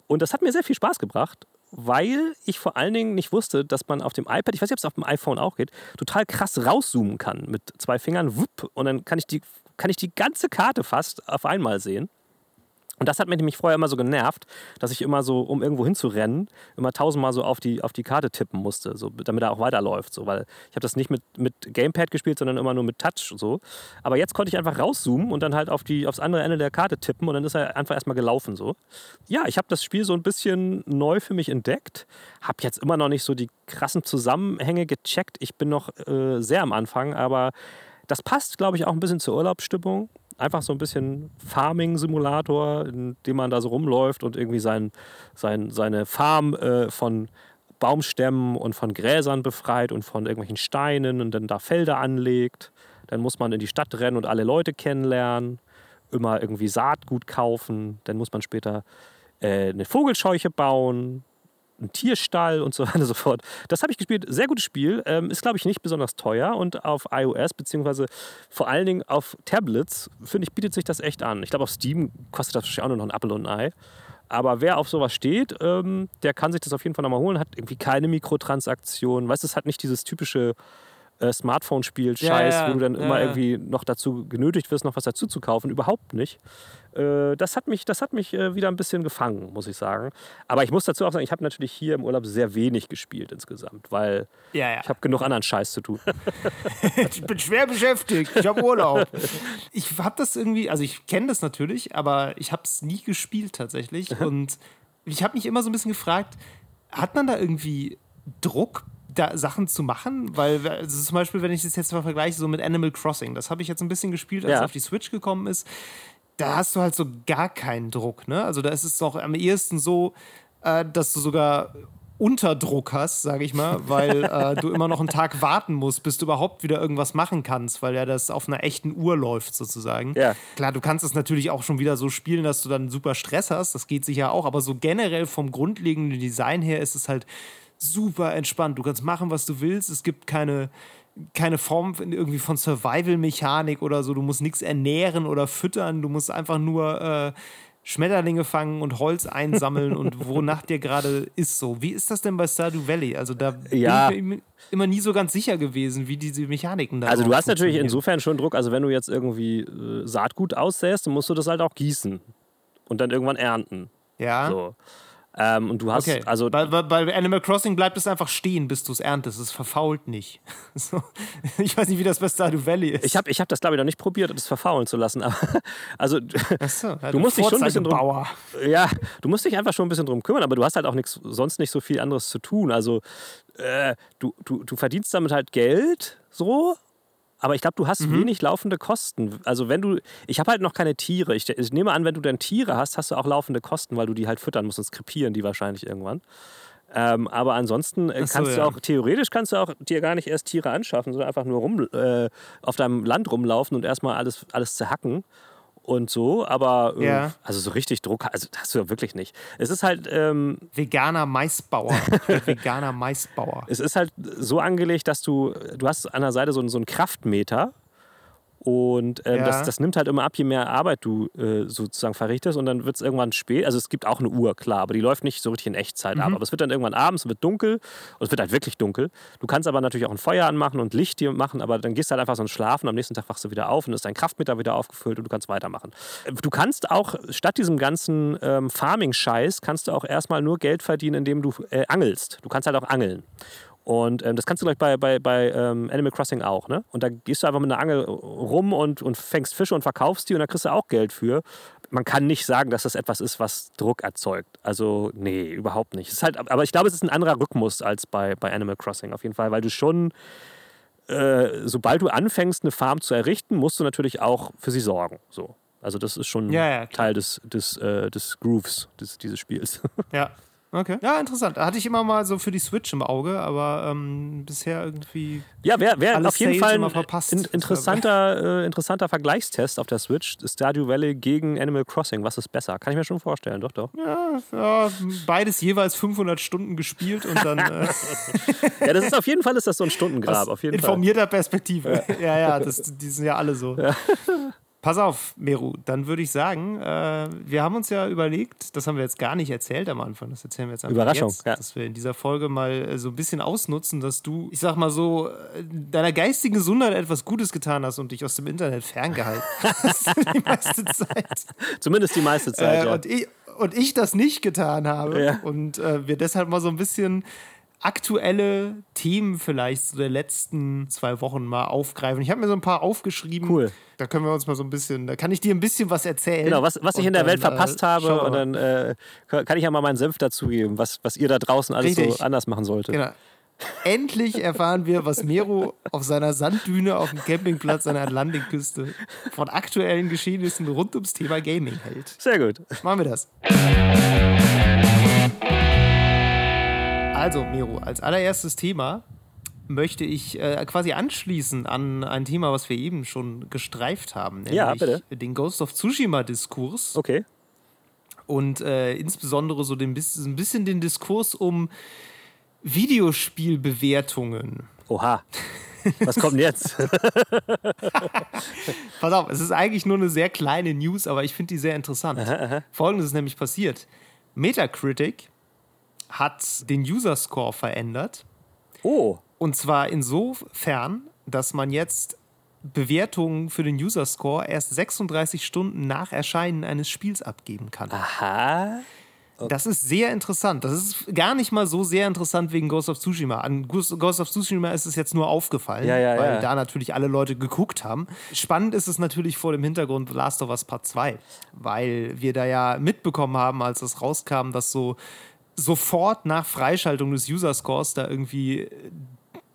Und das hat mir sehr viel Spaß gebracht, weil ich vor allen Dingen nicht wusste, dass man auf dem iPad, ich weiß nicht, ob es auf dem iPhone auch geht, total krass rauszoomen kann mit zwei Fingern. Wupp, und dann kann ich, die, kann ich die ganze Karte fast auf einmal sehen. Und das hat mich nämlich vorher immer so genervt, dass ich immer so, um irgendwo hinzurennen, immer tausendmal so auf die, auf die Karte tippen musste, so, damit er auch weiterläuft. So, weil ich habe das nicht mit, mit Gamepad gespielt, sondern immer nur mit Touch. So. Aber jetzt konnte ich einfach rauszoomen und dann halt auf die, aufs andere Ende der Karte tippen und dann ist er einfach erstmal gelaufen. So. Ja, ich habe das Spiel so ein bisschen neu für mich entdeckt. Habe jetzt immer noch nicht so die krassen Zusammenhänge gecheckt. Ich bin noch äh, sehr am Anfang, aber das passt, glaube ich, auch ein bisschen zur Urlaubsstimmung einfach so ein bisschen Farming-Simulator, in dem man da so rumläuft und irgendwie sein, sein, seine Farm äh, von Baumstämmen und von Gräsern befreit und von irgendwelchen Steinen und dann da Felder anlegt. Dann muss man in die Stadt rennen und alle Leute kennenlernen, immer irgendwie Saatgut kaufen. Dann muss man später äh, eine Vogelscheuche bauen, einen Tierstall und so weiter und so fort. Das habe ich gespielt. Sehr gutes Spiel. Ähm, ist, glaube ich, nicht besonders teuer. Und auf iOS, beziehungsweise vor allen Dingen auf Tablets, finde ich, bietet sich das echt an. Ich glaube, auf Steam kostet das wahrscheinlich auch nur noch ein Apple und ein Ei. Aber wer auf sowas steht, ähm, der kann sich das auf jeden Fall nochmal holen. Hat irgendwie keine Mikrotransaktionen. Weißt du, es hat nicht dieses typische äh, Smartphone-Spiel-Scheiß, Ja, ja, wo du dann ja, immer irgendwie noch dazu genötigt wirst, noch was dazu zu kaufen. Überhaupt nicht. Äh, das hat mich, das hat mich äh, wieder ein bisschen gefangen, muss ich sagen. Aber ich muss dazu auch sagen, ich habe natürlich hier im Urlaub sehr wenig gespielt insgesamt, weil ich habe genug anderen Scheiß zu tun. Ich bin schwer beschäftigt. Ich habe Urlaub. Ich habe das irgendwie, also ich kenne das natürlich, aber ich habe es nie gespielt tatsächlich. Und ich habe mich immer so ein bisschen gefragt, hat man da irgendwie Druck, da Sachen zu machen? Weil, also zum Beispiel, wenn ich das jetzt mal vergleiche, so mit Animal Crossing, das habe ich jetzt ein bisschen gespielt, als Ja. es auf die Switch gekommen ist. Da hast du halt so gar keinen Druck, ne? Also da ist es doch am ehesten so, äh, dass du sogar Unterdruck hast, sage ich mal, weil äh, du immer noch einen Tag warten musst, bis du überhaupt wieder irgendwas machen kannst, weil ja das auf einer echten Uhr läuft sozusagen. Ja. Klar, du kannst es natürlich auch schon wieder so spielen, dass du dann super Stress hast, das geht sicher auch, aber so generell vom grundlegenden Design her ist es halt super entspannt. Du kannst machen, was du willst, es gibt keine keine Form von- irgendwie von Survival-Mechanik oder so. Du musst nichts ernähren oder füttern. Du musst einfach nur äh, Schmetterlinge fangen und Holz einsammeln und wonach dir gerade ist so. Wie ist das denn bei Stardew Valley? Also da Ja. bin ich mir immer nie so ganz sicher gewesen, wie diese Mechaniken da Also du hast natürlich insofern schon Druck, also wenn du jetzt irgendwie äh, Saatgut aussäst, dann musst du das halt auch gießen und dann irgendwann ernten. Ja. So. Ähm, und du hast, Okay. also bei, bei, Animal Crossing bleibt es einfach stehen, bis du es erntest. Es verfault nicht. So. Ich weiß nicht, wie das bei Stardew Valley ist. ich habe ich hab das glaube ich noch nicht probiert, das verfaulen zu lassen. Aber also Achso, ja, du musst dich schon ein bisschen drum, ja, du musst dich einfach schon ein bisschen drum kümmern, aber du hast halt auch nix, sonst nicht so viel anderes zu tun. Also äh, du, du, du verdienst damit halt Geld, so. Aber ich glaube, du hast wenig laufende Kosten. Also wenn du, ich habe halt noch keine Tiere. Ich, ich nehme an, wenn du dann Tiere hast, hast du auch laufende Kosten, weil du die halt füttern musst, sonst krepieren die wahrscheinlich irgendwann. Ähm, aber ansonsten äh, so, kannst du ja. auch, theoretisch kannst du auch dir gar nicht erst Tiere anschaffen, sondern einfach nur rum, äh, auf deinem Land rumlaufen und erstmal alles, alles zerhacken und so. Aber äh, Ja. also so richtig Druck also, hast du ja wirklich nicht. Es ist halt, ähm, Veganer Maisbauer. Veganer Maisbauer. es ist halt so angelegt, dass du, du hast an der Seite so, so einen Kraftmeter und ähm, Ja. das, das nimmt halt immer ab, je mehr Arbeit du äh, sozusagen verrichtest und dann wird es irgendwann spät. Also es gibt auch eine Uhr, klar, aber die läuft nicht so richtig in Echtzeit Mhm. ab. Aber es wird dann irgendwann abends, es wird dunkel und es wird halt wirklich dunkel. Du kannst aber natürlich auch ein Feuer anmachen und Licht dir machen, aber dann gehst du halt einfach so ein Schlafen, am nächsten Tag wachst du wieder auf und ist dein Kraftmeter wieder aufgefüllt und du kannst weitermachen. Du kannst auch, statt diesem ganzen ähm, Farming-Scheiß, kannst du auch erstmal nur Geld verdienen, indem du äh, angelst. Du kannst halt auch angeln. Und ähm, das kannst du gleich bei, bei, bei ähm, Animal Crossing auch, ne? Und da gehst du einfach mit einer Angel rum und, und fängst Fische und verkaufst die und da kriegst du auch Geld für. man kann nicht sagen, dass das etwas ist, was Druck erzeugt. Also, nee, überhaupt nicht. Es ist halt, aber ich glaube, es ist ein anderer Rhythmus als bei, bei Animal Crossing auf jeden Fall, weil du schon, äh, sobald du anfängst, eine Farm zu errichten, musst du natürlich auch für sie sorgen. So. Also, das ist schon Ja, ja. Teil des, des, äh, des Grooves des, dieses Spiels. Ja. Okay. Ja, interessant. Hatte ich immer mal so für die Switch im Auge, aber ähm, bisher irgendwie. Ja, wäre wär auf jeden Sales Fall immer ein verpasst. in, interessanter, äh, interessanter Vergleichstest auf der Switch. Stardew Valley gegen Animal Crossing. Was ist besser? Kann ich mir schon vorstellen, doch, doch. Ja, ja, beides jeweils 500 Stunden gespielt und dann äh, Ja, das ist auf jeden Fall ist das so ein Stundengrab. aus Auf jeden Fall. informierter Perspektive. Ja, ja, das, die sind ja alle so. Pass auf, Meru, dann würde ich sagen, äh, wir haben uns ja überlegt, das haben wir jetzt gar nicht erzählt am Anfang, das erzählen wir jetzt einfach Überraschung, jetzt, ja. dass wir in dieser Folge mal äh, so ein bisschen ausnutzen, dass du, ich sag mal so, äh, deiner geistigen Gesundheit etwas Gutes getan hast und dich aus dem Internet ferngehalten hast die meiste Zeit. Zumindest die meiste Zeit. Äh, ja. und, ich, und ich das nicht getan habe. Ja. Und äh, wir deshalb mal so ein bisschen aktuelle Themen vielleicht so der letzten zwei Wochen mal aufgreifen. Ich habe mir so ein paar aufgeschrieben. Cool. Da können wir uns mal so ein bisschen, da kann ich dir ein bisschen was erzählen. Genau, was, was ich in der dann, Welt verpasst äh, habe. Und dann äh, kann ich ja mal meinen Senf dazugeben, was, was ihr da draußen alles so Richtig. anders machen solltet. Genau. Endlich erfahren wir, was Mero auf seiner Sanddüne auf dem Campingplatz an der Atlantikküste von aktuellen Geschehnissen rund ums Thema Gaming hält. Sehr gut. Machen wir das. Also, Miro, als allererstes Thema möchte ich äh, quasi anschließen an ein Thema, was wir eben schon gestreift haben, nämlich Ja, bitte. den Ghost of Tsushima-Diskurs Okay. und äh, insbesondere so den, ein bisschen den Diskurs um Videospielbewertungen. Oha. Was kommt jetzt? Pass auf, es ist eigentlich nur eine sehr kleine News, aber ich finde die sehr interessant. Folgendes ist nämlich passiert. Metacritic hat den User Score verändert. Oh. Und zwar insofern, dass man jetzt Bewertungen für den User Score erst 36 Stunden nach Erscheinen eines Spiels abgeben kann. Aha. Das ist sehr interessant. Das ist gar nicht mal so sehr interessant wegen Ghost of Tsushima. An Ghost of Tsushima ist es jetzt nur aufgefallen, Ja, ja, weil ja. da natürlich alle Leute geguckt haben. Spannend ist es natürlich vor dem Hintergrund Last of Us Part 2, weil wir da ja mitbekommen haben, als es rauskam, dass so sofort nach Freischaltung des User Scores da irgendwie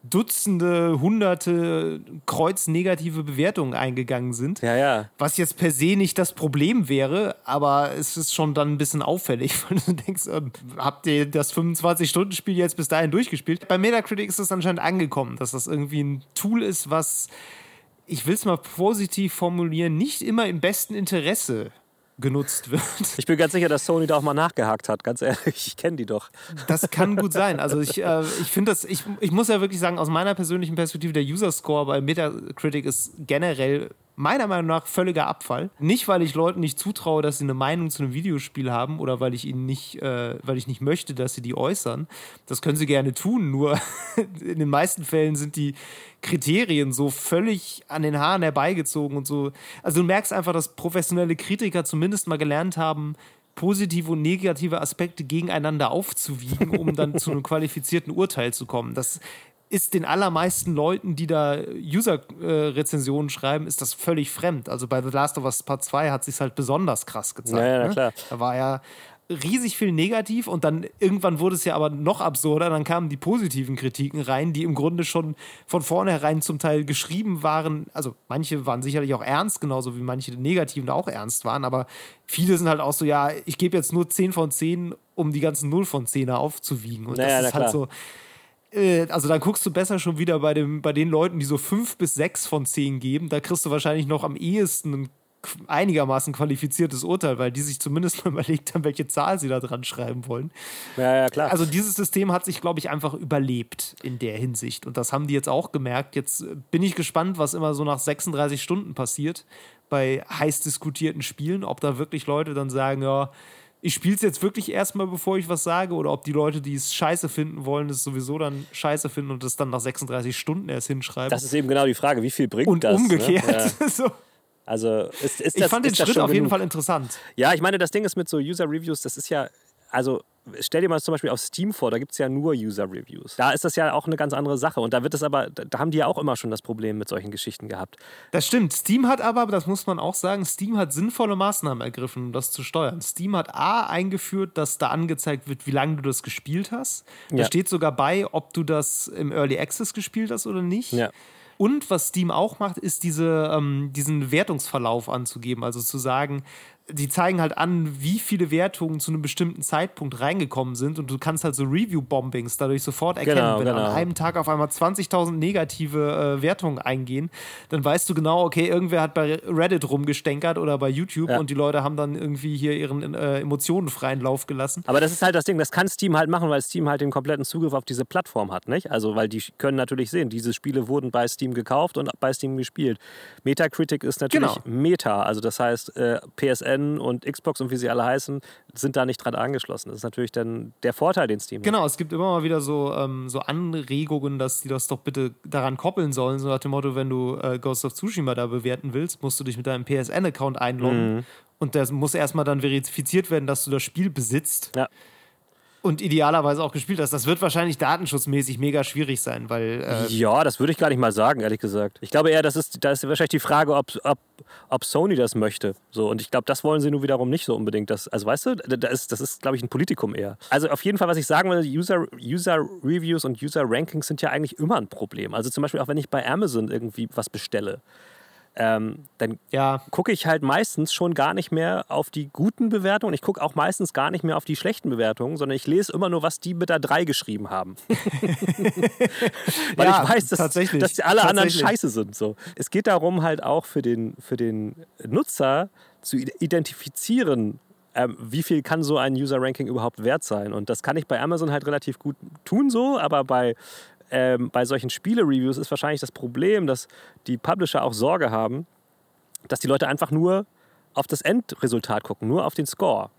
Dutzende, Hunderte kreuznegative Bewertungen eingegangen sind. Ja, ja. Was jetzt per se nicht das Problem wäre, aber es ist schon dann ein bisschen auffällig, weil du denkst, ähm, habt ihr das 25-Stunden-Spiel jetzt bis dahin durchgespielt? Bei Metacritic ist es anscheinend angekommen, dass das irgendwie ein Tool ist, was, ich will es mal positiv formulieren, nicht immer im besten Interesse genutzt wird. Ich bin ganz sicher, dass Sony da auch mal nachgehakt hat. Ganz ehrlich, ich kenne die doch. Das kann gut sein. Also ich, äh, ich finde das, ich, ich muss ja wirklich sagen, aus meiner persönlichen Perspektive, der User Score bei Metacritic ist generell meiner Meinung nach völliger Abfall. Nicht, weil ich Leuten nicht zutraue, dass sie eine Meinung zu einem Videospiel haben oder weil ich ihnen nicht, äh, weil ich nicht möchte, dass sie die äußern. Das können sie gerne tun, nur in den meisten Fällen sind die Kriterien so völlig an den Haaren herbeigezogen und so. Also du merkst einfach, dass professionelle Kritiker zumindest mal gelernt haben, positive und negative Aspekte gegeneinander aufzuwiegen, um dann zu einem qualifizierten Urteil zu kommen. Das ist den allermeisten Leuten, die da User-Rezensionen schreiben, ist das völlig fremd. Also bei The Last of Us Part 2 hat sich halt besonders krass gezeigt. Ja, ja, ne? klar. Da war ja riesig viel negativ und dann irgendwann wurde es ja aber noch absurder. Dann kamen die positiven Kritiken rein, die im Grunde schon von vornherein zum Teil geschrieben waren. Also manche waren sicherlich auch ernst, genauso wie manche negativen auch ernst waren, aber viele sind halt auch so, ja, ich gebe jetzt nur 10 von 10, um die ganzen 0 von 10er aufzuwiegen. Und Naja, das ist halt klar. so. Äh, Also dann guckst du besser schon wieder bei, dem, bei den Leuten, die so 5 bis 6 von 10 geben. Da kriegst du wahrscheinlich noch am ehesten ein einigermaßen qualifiziertes Urteil, weil die sich zumindest mal überlegt haben, welche Zahl sie da dran schreiben wollen. Ja, ja, klar. Also dieses System hat sich, glaube ich, einfach überlebt in der Hinsicht. Und das haben die jetzt auch gemerkt. Jetzt äh, bin ich gespannt, was immer so nach 36 Stunden passiert bei heiß diskutierten Spielen. Ob da wirklich Leute dann sagen, ja, ich spiele es jetzt wirklich erstmal, bevor ich was sage. Oder ob die Leute, die es scheiße finden wollen, es sowieso dann scheiße finden und es dann nach 36 Stunden erst hinschreiben. das ist eben genau die Frage, wie viel bringt und das? umgekehrt. Ne? Ja. so. Also ist, ist Ich das, fand den Schritt auf jeden? Fall interessant. Ja, ich meine, das Ding ist mit so User-Reviews, das ist ja, also stell dir mal zum Beispiel auf Steam vor, da gibt es ja nur User-Reviews. Da ist das ja auch eine ganz andere Sache. Und da wird es aber, da haben die ja auch immer schon das Problem mit solchen Geschichten gehabt. Das stimmt. Steam hat aber, das muss man auch sagen, Steam hat sinnvolle Maßnahmen ergriffen, um das zu steuern. Steam hat A eingeführt, dass da angezeigt wird, wie lange du das gespielt hast. Da Ja. steht sogar bei, ob du das im Early Access gespielt hast oder nicht. Ja. Und was Steam auch macht, ist diese, ähm, diesen Wertungsverlauf anzugeben. Also zu sagen, die zeigen halt an, wie viele Wertungen zu einem bestimmten Zeitpunkt reingekommen sind. Und du kannst halt so Review-Bombings dadurch sofort erkennen. Genau, Wenn genau. an einem Tag auf einmal 20.000 negative äh, Wertungen eingehen, dann weißt du genau, okay, irgendwer hat bei Reddit rumgestänkert oder bei YouTube Ja. und die Leute haben dann irgendwie hier ihren äh, Emotionen freien Lauf gelassen. Aber das ist halt das Ding, das kann Steam halt machen, weil Steam halt den kompletten Zugriff auf diese Plattform hat, nicht? Also, weil die können natürlich sehen, diese Spiele wurden bei Steam gekauft und bei Steam gespielt. Metacritic ist natürlich Genau. Meta, also das heißt, äh, PSN und Xbox und wie sie alle heißen, sind da nicht dran angeschlossen. Das ist natürlich dann der Vorteil, den Steam hat. Genau, es gibt immer mal wieder so, ähm, so Anregungen, dass die das doch bitte daran koppeln sollen. So nach dem Motto, wenn du äh, Ghost of Tsushima da bewerten willst, musst du dich mit deinem PSN-Account einloggen. Mhm. Und das muss erstmal dann verifiziert werden, dass du das Spiel besitzt Ja. Und idealerweise auch gespielt hast. Das wird wahrscheinlich datenschutzmäßig mega schwierig sein, weil äh, Ja, das würde ich gar nicht mal sagen, ehrlich gesagt. Ich glaube eher, das ist, da ist wahrscheinlich die Frage, ob, ob, ob Sony das möchte. So, und ich glaube, das wollen sie nur wiederum nicht so unbedingt. Das, also weißt du, da ist, das ist, glaube ich, ein Politikum eher. Also auf jeden Fall, was ich sagen will, User, User Reviews und User Rankings sind ja eigentlich immer ein Problem. Also zum Beispiel auch wenn ich bei Amazon irgendwie was bestelle. Ähm, dann ja, gucke ich halt meistens schon gar nicht mehr auf die guten Bewertungen. Ich gucke auch meistens gar nicht mehr auf die schlechten Bewertungen, sondern ich lese immer nur, was die mit der 3 geschrieben haben. Weil Ja, ich weiß, dass, dass die alle anderen scheiße sind. So. Es geht darum, halt auch für den, für den Nutzer zu identifizieren, ähm, wie viel kann so ein User-Ranking überhaupt wert sein. Und das kann ich bei Amazon halt relativ gut tun, so, aber bei ähm, bei solchen Spiele-Reviews ist wahrscheinlich das Problem, dass die Publisher auch Sorge haben, dass die Leute einfach nur auf das Endresultat gucken, nur auf den Score.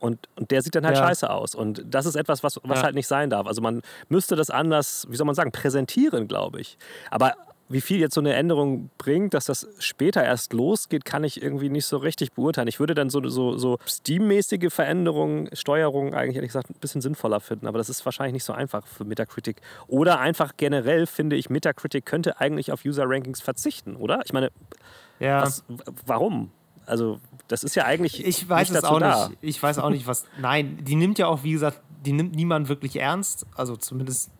Und, und der sieht dann halt Ja. scheiße aus. Und das ist etwas, was, was Ja. halt nicht sein darf. Also man müsste das anders, wie soll man sagen, präsentieren, glaube ich. Aber wie viel jetzt so eine Änderung bringt, dass das später erst losgeht, kann ich irgendwie nicht so richtig beurteilen. Ich würde dann so, so, so Steam-mäßige Veränderungen, Steuerungen eigentlich ehrlich gesagt ein bisschen sinnvoller finden. Aber das ist wahrscheinlich nicht so einfach für Metacritic. Oder einfach generell finde ich, Metacritic könnte eigentlich auf User-Rankings verzichten, oder? Ich meine, ja. was, warum? Also, das ist ja eigentlich Ich weiß nicht es auch da. nicht. Ich weiß auch nicht, was. Nein, die nimmt ja auch, wie gesagt, die nimmt niemand wirklich ernst. Also zumindest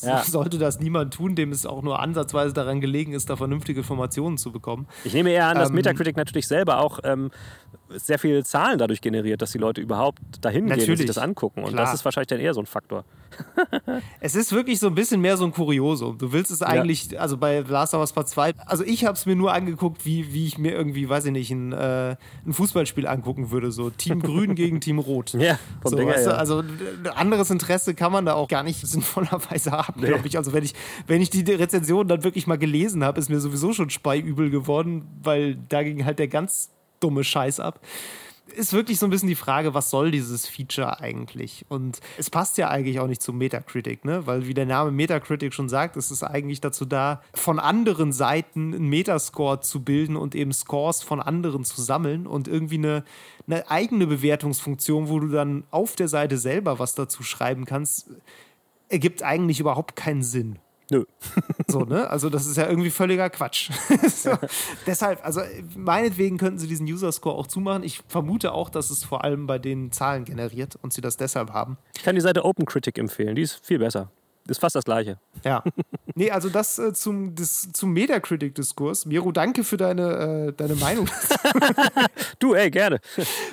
Ja. sollte das niemand tun, dem es auch nur ansatzweise daran gelegen ist, da vernünftige Informationen zu bekommen. Ich nehme eher an, dass Ähm, Metacritic natürlich selber auch ähm, sehr viele Zahlen dadurch generiert, dass die Leute überhaupt dahin gehen und sich das angucken. Und Klar. das ist wahrscheinlich dann eher so ein Faktor. Es ist wirklich so ein bisschen mehr so ein Kuriosum. Du willst es eigentlich, also bei Last of Us Part 2, also ich habe es mir nur angeguckt, wie, wie ich mir irgendwie, weiß ich nicht, ein, äh, ein Fußballspiel angucken würde. So Team Grün gegen Team Rot. Ja, so, Ding her, weißt du, ja. Also ein anderes Interesse kann man da auch gar nicht sinnvollerweise haben, Nee. glaube ich. Also wenn ich, wenn ich die Rezension dann wirklich mal gelesen habe, ist mir sowieso schon speiübel geworden, weil da ging halt der ganz dumme Scheiß ab ist wirklich so ein bisschen die Frage, was soll dieses Feature eigentlich? Und es passt ja eigentlich auch nicht zu Metacritic, ne? Weil wie der Name Metacritic schon sagt, ist es eigentlich dazu da, von anderen Seiten einen Metascore zu bilden und eben Scores von anderen zu sammeln und irgendwie eine, eine eigene Bewertungsfunktion, wo du dann auf der Seite selber was dazu schreiben kannst, ergibt eigentlich überhaupt keinen Sinn. Nö. So, ne? Also, das ist ja irgendwie völliger Quatsch. so, deshalb, also meinetwegen könnten sie diesen User-Score auch zumachen. Ich vermute auch, dass es vor allem bei den Zahlen generiert und sie das deshalb haben. Ich kann die Seite OpenCritic empfehlen. Die ist viel besser. Ist fast das Gleiche. Ja. Nee, also das äh, zum, das, zum Metacritic-Diskurs. Miro, danke für deine, äh, deine Meinung Du, ey, gerne.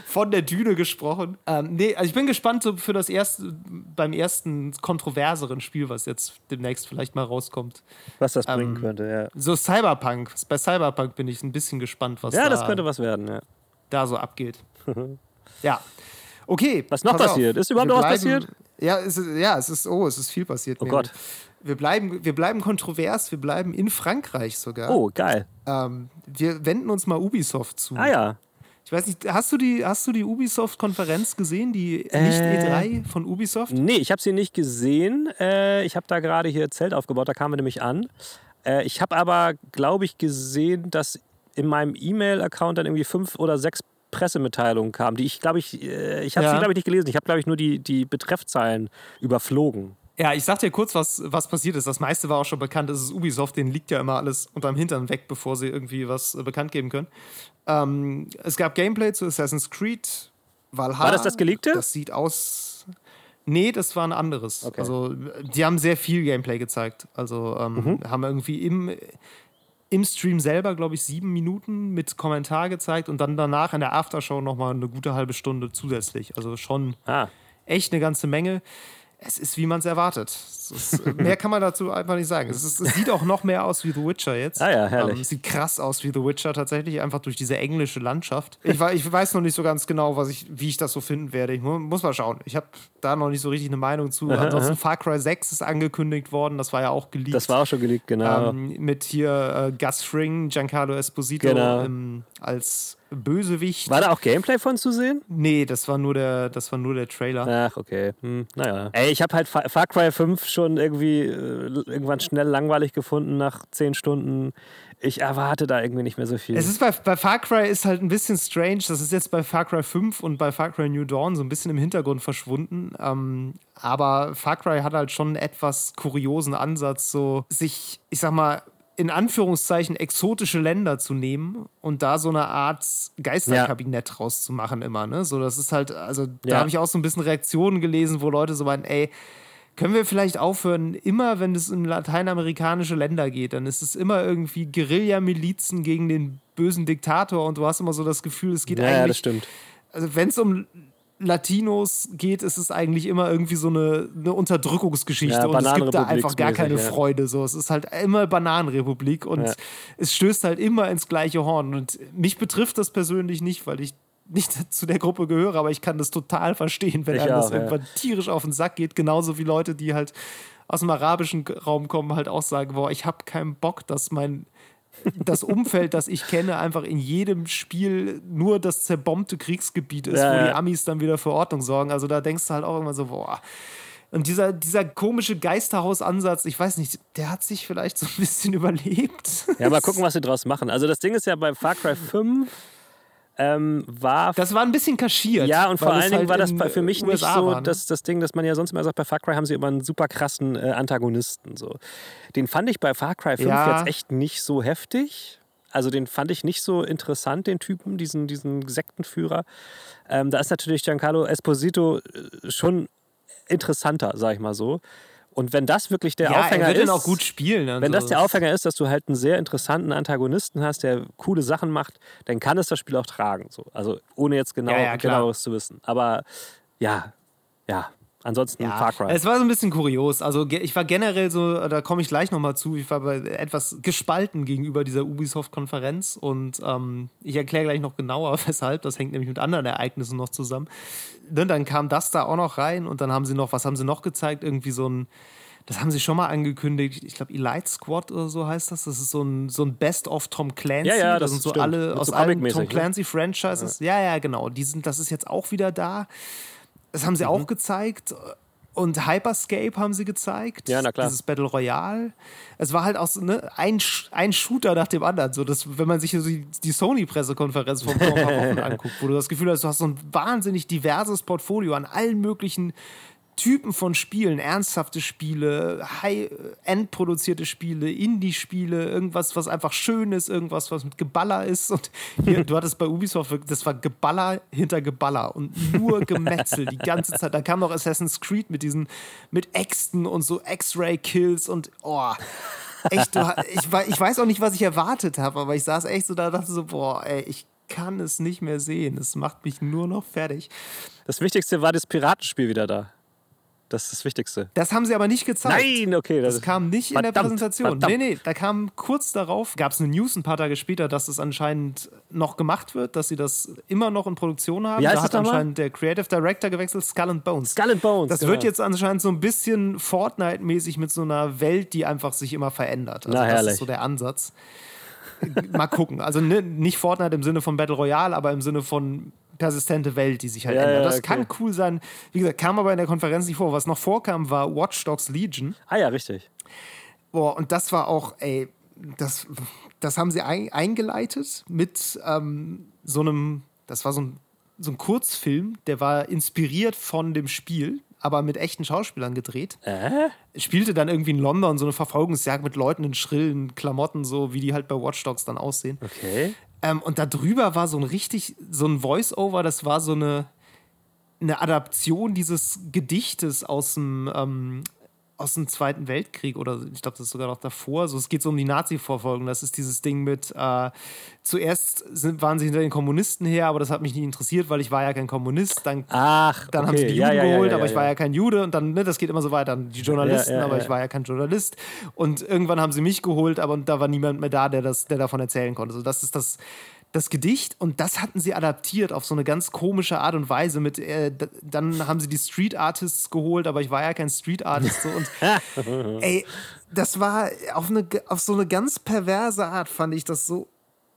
von der Düne gesprochen. Ähm, nee, also ich bin gespannt so für das erste, beim ersten kontroverseren Spiel, was jetzt demnächst vielleicht mal rauskommt. Was das bringen Ähm, könnte, ja. So Cyberpunk. Bei Cyberpunk bin ich ein bisschen gespannt, was Ja, da das könnte was werden, ja. da so abgeht. ja. Okay. Was noch pass auf. passiert? Ist überhaupt noch was passiert? Ja, es ist, ja, es ist, oh, es ist viel passiert. Oh Miro. Gott. Wir bleiben, wir bleiben kontrovers, wir bleiben in Frankreich sogar. Oh, geil. Ähm, wir wenden uns mal Ubisoft zu. Ah ja. Ich weiß nicht, hast du die, hast du die Ubisoft-Konferenz gesehen, die Äh, nicht E3 von Ubisoft? Nee, ich habe sie nicht gesehen. Äh, ich habe da gerade hier Zelt aufgebaut, da kamen wir nämlich an. Äh, ich habe aber, glaube ich, gesehen, dass in meinem E-Mail-Account dann irgendwie fünf oder sechs Pressemitteilung kam, die ich glaube ich, äh, ich habe Ja. sie glaube ich nicht gelesen. Ich habe glaube ich nur die, die Betreffzeilen überflogen. Ja, ich sag dir kurz, was, was passiert ist. Das meiste war auch schon bekannt. Es ist Ubisoft, denen liegt ja immer alles unterm Hintern weg, bevor sie irgendwie was äh, bekannt geben können. Ähm, es gab Gameplay zu Assassin's Creed Valhalla. War das das geleakte? Das sieht aus. Nee, das war ein anderes. Okay. Also, die haben sehr viel Gameplay gezeigt. Also, ähm, Mhm. haben irgendwie im, im Stream selber, glaube ich, sieben Minuten mit Kommentar gezeigt und dann danach in der Aftershow nochmal eine gute halbe Stunde zusätzlich. Also schon Ah, echt eine ganze Menge. Es ist, wie man es erwartet. Ist, mehr kann man dazu einfach nicht sagen. Es, ist, es sieht auch noch mehr aus wie The Witcher jetzt. Ah ja, herrlich. Ähm, es sieht krass aus wie The Witcher tatsächlich, einfach durch diese englische Landschaft. Ich, ich weiß noch nicht so ganz genau, was ich, wie ich das so finden werde. Ich mu muss mal schauen. Ich habe da noch nicht so richtig eine Meinung zu. Ansonsten Far Cry 6 ist angekündigt worden. Das war ja auch geleakt. das war auch schon geleakt, genau. ähm, mit hier äh, Gus Fring, Giancarlo Esposito Genau. ähm, als Bösewicht. war da auch Gameplay von zu sehen? Nee, das war nur der, das war nur der Trailer. Ach, okay. Hm, naja. Ey, ich habe halt Fa- Far Cry 5 schon irgendwie äh, irgendwann schnell langweilig gefunden nach 10 Stunden. Ich erwarte da irgendwie nicht mehr so viel. Es ist bei, bei Far Cry ist halt ein bisschen strange. Das ist jetzt bei Far Cry 5 und bei Far Cry New Dawn so ein bisschen im Hintergrund verschwunden. Ähm, aber Far Cry hat halt schon einen etwas kuriosen Ansatz, so sich, ich sag mal, in Anführungszeichen exotische Länder zu nehmen und da so eine Art Geisterkabinett rauszumachen immer. Ne? So, das ist halt, also da Ja. habe ich auch so ein bisschen Reaktionen gelesen, wo Leute so meinen, ey, können wir vielleicht aufhören, immer wenn es in lateinamerikanische Länder geht, dann ist es immer irgendwie Guerilla-Milizen gegen den bösen Diktator und du hast immer so das Gefühl, es geht ja, ja, das eigentlich, stimmt. also wenn es um Latinos geht, ist es eigentlich immer irgendwie so eine, eine Unterdrückungsgeschichte Ja, und es gibt da einfach gar keine ja. Freude. So. Es ist halt immer Bananenrepublik und Ja. es stößt halt immer ins gleiche Horn. Und mich betrifft das persönlich nicht, weil ich nicht zu der Gruppe gehöre, aber ich kann das total verstehen, wenn Ich einem das auch, irgendwann tierisch auf den Sack geht. Genauso wie Leute, die halt aus dem arabischen Raum kommen, halt auch sagen, boah, ich habe keinen Bock, dass mein das Umfeld, das ich kenne, einfach in jedem Spiel nur das zerbombte Kriegsgebiet ist, Ja, wo die. Amis dann wieder für Ordnung sorgen. Also da denkst du halt auch immer so, boah. Und dieser, dieser komische Geisterhausansatz, ich weiß nicht, der hat sich vielleicht so ein bisschen überlebt. Ja, mal gucken, was sie draus machen. Also das Ding ist ja bei Far Cry 5 ähm, war Das war ein bisschen kaschiert. Ja, und vor allen Dingen halt war das für mich äh, nicht USA so war, ne? das, das Ding, dass man ja sonst immer sagt, bei Far Cry haben sie immer einen super krassen äh, Antagonisten. So. Den fand ich bei Far Cry 5 Ja. jetzt echt nicht so heftig. Also den fand ich nicht so interessant, den Typen, diesen, diesen Sektenführer. Ähm, da ist natürlich Giancarlo Esposito äh, schon interessanter, sag ich mal so. Und wenn das wirklich der ja, Aufhänger er wird ist, auch gut spielen. und wenn das der Aufhänger ist, dass du halt einen sehr interessanten Antagonisten hast, der coole Sachen macht, dann kann es das Spiel auch tragen. So. Also ohne jetzt genau, Ja, ja, genaueres zu wissen. Aber ja, ja. Ansonsten Ja, Far Cry. Es war so ein bisschen kurios. Also ich war generell so, da komme ich gleich nochmal zu, ich war etwas gespalten gegenüber dieser Ubisoft-Konferenz und ähm, ich erkläre gleich noch genauer, weshalb. Das hängt nämlich mit anderen Ereignissen noch zusammen. Ne, dann kam das da auch noch rein und dann haben sie noch, was haben sie noch gezeigt? Irgendwie so ein, das haben sie schon mal angekündigt, ich glaube Elite Squad oder so heißt das. Das ist so ein, so ein Best-of Tom Clancy. Ja, ja, da das sind so stimmt. alle Mit aus so allen Tom ne? Clancy-Franchises. Ja. ja, genau. Die sind, das ist jetzt auch wieder da. Das haben sie Mhm. auch gezeigt. Und Hyperscape haben sie gezeigt. Ja, na klar. Dieses Battle Royale. Es war halt auch so, ne, ein, ein Shooter nach dem anderen. So, dass, wenn man sich so die, die Sony-Pressekonferenz vor ein paar Wochen anguckt, wo du das Gefühl hast, du hast so ein wahnsinnig diverses Portfolio an allen möglichen Typen von Spielen, ernsthafte Spiele, High-End produzierte Spiele, Indie-Spiele, irgendwas, was einfach schön ist, irgendwas, was mit Geballer ist. Und hier, du hattest bei Ubisoft, das war Geballer hinter Geballer und nur Gemetzel die ganze Zeit. Da kam noch Assassin's Creed mit diesen, mit Äxten und so X-Ray-Kills und oh. Echt, du, ich, ich weiß auch nicht, was ich erwartet habe, aber ich saß echt so da und dachte so, boah, ey, ich kann es nicht mehr sehen. Es macht mich nur noch fertig. das Wichtigste war das Piratenspiel wieder da. Das ist das Wichtigste. Das haben sie aber nicht gezeigt. Nein, okay. Das kam nicht in der Verdammt, Präsentation. verdammt. Nee, nee, da kam kurz darauf, gab es eine News ein paar Tage später, dass es anscheinend noch gemacht wird, dass sie das immer noch in Produktion haben. Heißt da das hat anscheinend der Creative Director gewechselt, Skull and Bones. Skull and Bones. Das genau. wird jetzt anscheinend so ein bisschen Fortnite-mäßig mit so einer Welt, die einfach sich immer verändert. Also Na, das herrlich. ist so der Ansatz. Mal gucken. Also ne, nicht Fortnite im Sinne von Battle Royale, aber im Sinne von persistente Welt, die sich halt Ja, ändert. ja, Das okay. kann cool sein. Wie gesagt, kam aber in der Konferenz nicht vor. Was noch vorkam, war Watch Dogs Legion. Ah ja, richtig. Boah, und das war auch, ey, das, das haben sie ein, eingeleitet mit ähm, so einem Das war so ein, so ein Kurzfilm, der war inspiriert von dem Spiel, aber mit echten Schauspielern gedreht. Äh? Spielte dann irgendwie in London so eine Verfolgungsjagd mit Leuten in schrillen Klamotten, so wie die halt bei Watch Dogs dann aussehen. Okay. Ähm, und da drüber war so ein richtig, so ein Voice-Over, das war so eine, eine Adaption dieses Gedichtes aus dem, ähm, aus dem Zweiten Weltkrieg oder ich glaube, das ist sogar noch davor. Also es geht so um die Nazi-Verfolgung. Das ist dieses Ding mit, äh, zuerst sind, waren sie hinter den Kommunisten her, aber das hat mich nie interessiert, weil ich war ja kein Kommunist. Dann, Ach, dann haben okay. sie die Juden Ja, ja, geholt, ja, aber ich war ja kein Jude und dann, ne, das geht immer so weiter. Die Journalisten, aber ich war ja kein Journalist. Und irgendwann haben sie mich geholt, aber da war niemand mehr da, der, das, der davon erzählen konnte. So, das ist das, das Gedicht und das hatten sie adaptiert auf so eine ganz komische Art und Weise. Mit, äh, dann haben sie die Street Artists geholt, aber ich war ja kein Street Artist. So, und ey, das war auf, eine, auf so eine ganz perverse Art, fand ich das so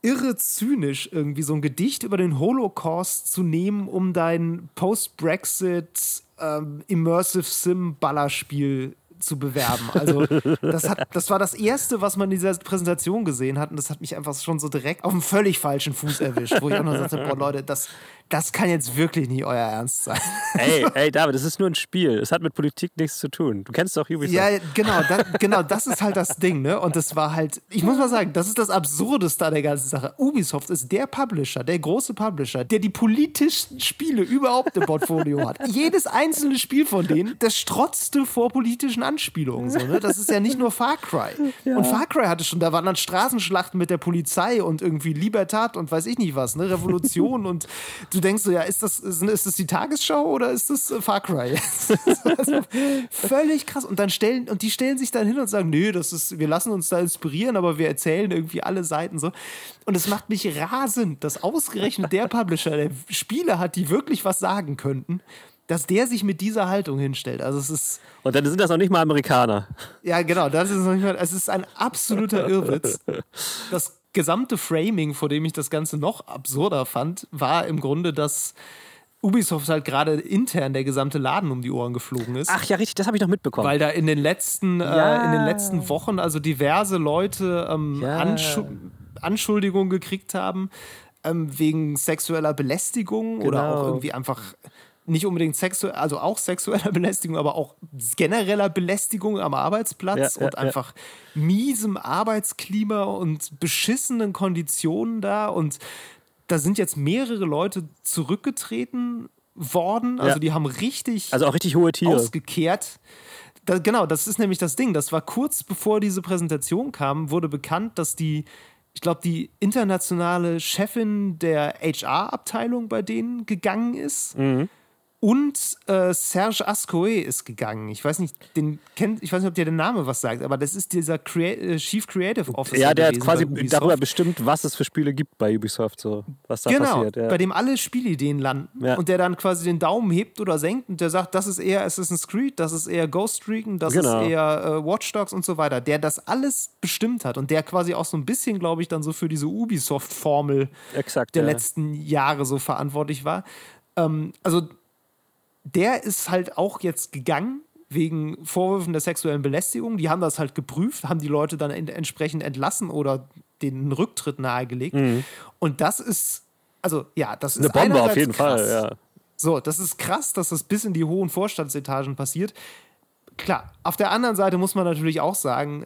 irre zynisch, irgendwie so ein Gedicht über den Holocaust zu nehmen, um dein Post-Brexit ähm, Immersive Sim Ballerspiel zu bewerben. Also das, hat, das war das Erste, was man in dieser Präsentation gesehen hat und das hat mich einfach schon so direkt auf dem völlig falschen Fuß erwischt, wo ich auch noch sagte, boah Leute, das, das kann jetzt wirklich nicht euer Ernst sein. Ey, ey, David, das ist nur ein Spiel. Es hat mit Politik nichts zu tun. Du kennst doch Ubisoft. Ja, genau, da, genau, das ist halt das Ding, ne? Und das war halt, ich muss mal sagen, das ist das Absurdeste an der ganzen Sache. Ubisoft ist der Publisher, der große Publisher, der die politischsten Spiele überhaupt im Portfolio hat. Jedes einzelne Spiel von denen, das strotzte vor politischen Anspielungen, so, ne? Das ist ja nicht nur Far Cry. Und Far Cry hatte schon, da waren dann Straßenschlachten mit der Polizei und irgendwie Libertat und weiß ich nicht was, ne? Revolution und du denkst so, ja, ist das, ist, ist das die Tagesschau oder ist das äh, Far Cry? also, völlig krass. Und dann stellen, und die stellen sich dann hin und sagen, nö, das ist, wir lassen uns da inspirieren, aber wir erzählen irgendwie alle Seiten so. Und es macht mich rasend, dass ausgerechnet der Publisher, der Spiele hat, die wirklich was sagen könnten, dass der sich mit dieser Haltung hinstellt. Also es ist, Und dann sind das noch nicht mal Amerikaner. ja genau, das ist noch nicht mal, es ist ein absoluter Irrwitz. Das gesamte Framing, vor dem ich das Ganze noch absurder fand, war im Grunde, dass Ubisoft halt gerade intern der gesamte Laden um die Ohren geflogen ist. Ach ja, richtig, das habe ich noch mitbekommen. Weil da in den letzten, Ja. äh, in den letzten Wochen also diverse Leute ähm, Ja. Anschu Anschuldigungen gekriegt haben ähm, wegen sexueller Belästigung oder Genau. auch irgendwie einfach nicht unbedingt sexuell, also auch sexueller Belästigung, aber auch genereller Belästigung am Arbeitsplatz Ja, ja, und ja. einfach miesem Arbeitsklima und beschissenen Konditionen da und da sind jetzt mehrere Leute zurückgetreten worden, also Ja. die haben richtig also auch richtig hohe Tiere. ausgekehrt. Da, genau, das ist nämlich das Ding. Das war kurz bevor diese Präsentation kam, wurde bekannt, dass die, ich glaube, die internationale Chefin der HR-Abteilung bei denen gegangen ist. Mhm. Und äh, Serge Ascoe ist gegangen. Ich weiß nicht, den kennt, ich weiß nicht, ob dir der Name was sagt, aber das ist dieser Crea äh, Chief Creative Officer. ja, der hat quasi darüber bestimmt, was es für Spiele gibt bei Ubisoft, so was da genau, passiert. Ja. bei dem alle Spielideen landen Ja. und der dann quasi den Daumen hebt oder senkt und der sagt, das ist eher Assassin's Creed, das ist eher Ghost Recon, das Genau. ist eher äh, Watch Dogs und so weiter, der das alles bestimmt hat und der quasi auch so ein bisschen, glaube ich, dann so für diese Ubisoft-Formel der ja. letzten Jahre so verantwortlich war. Ähm, also der ist halt auch jetzt gegangen wegen Vorwürfen der sexuellen Belästigung. Die haben das halt geprüft, haben die Leute dann en entsprechend entlassen oder den Rücktritt nahegelegt. Und das ist, also ja, das Mhm. Eine ist Bombe auf jeden krass. Fall, ja. So, das ist krass, dass das bis in die hohen Vorstandsetagen passiert. Klar, auf der anderen Seite muss man natürlich auch sagen,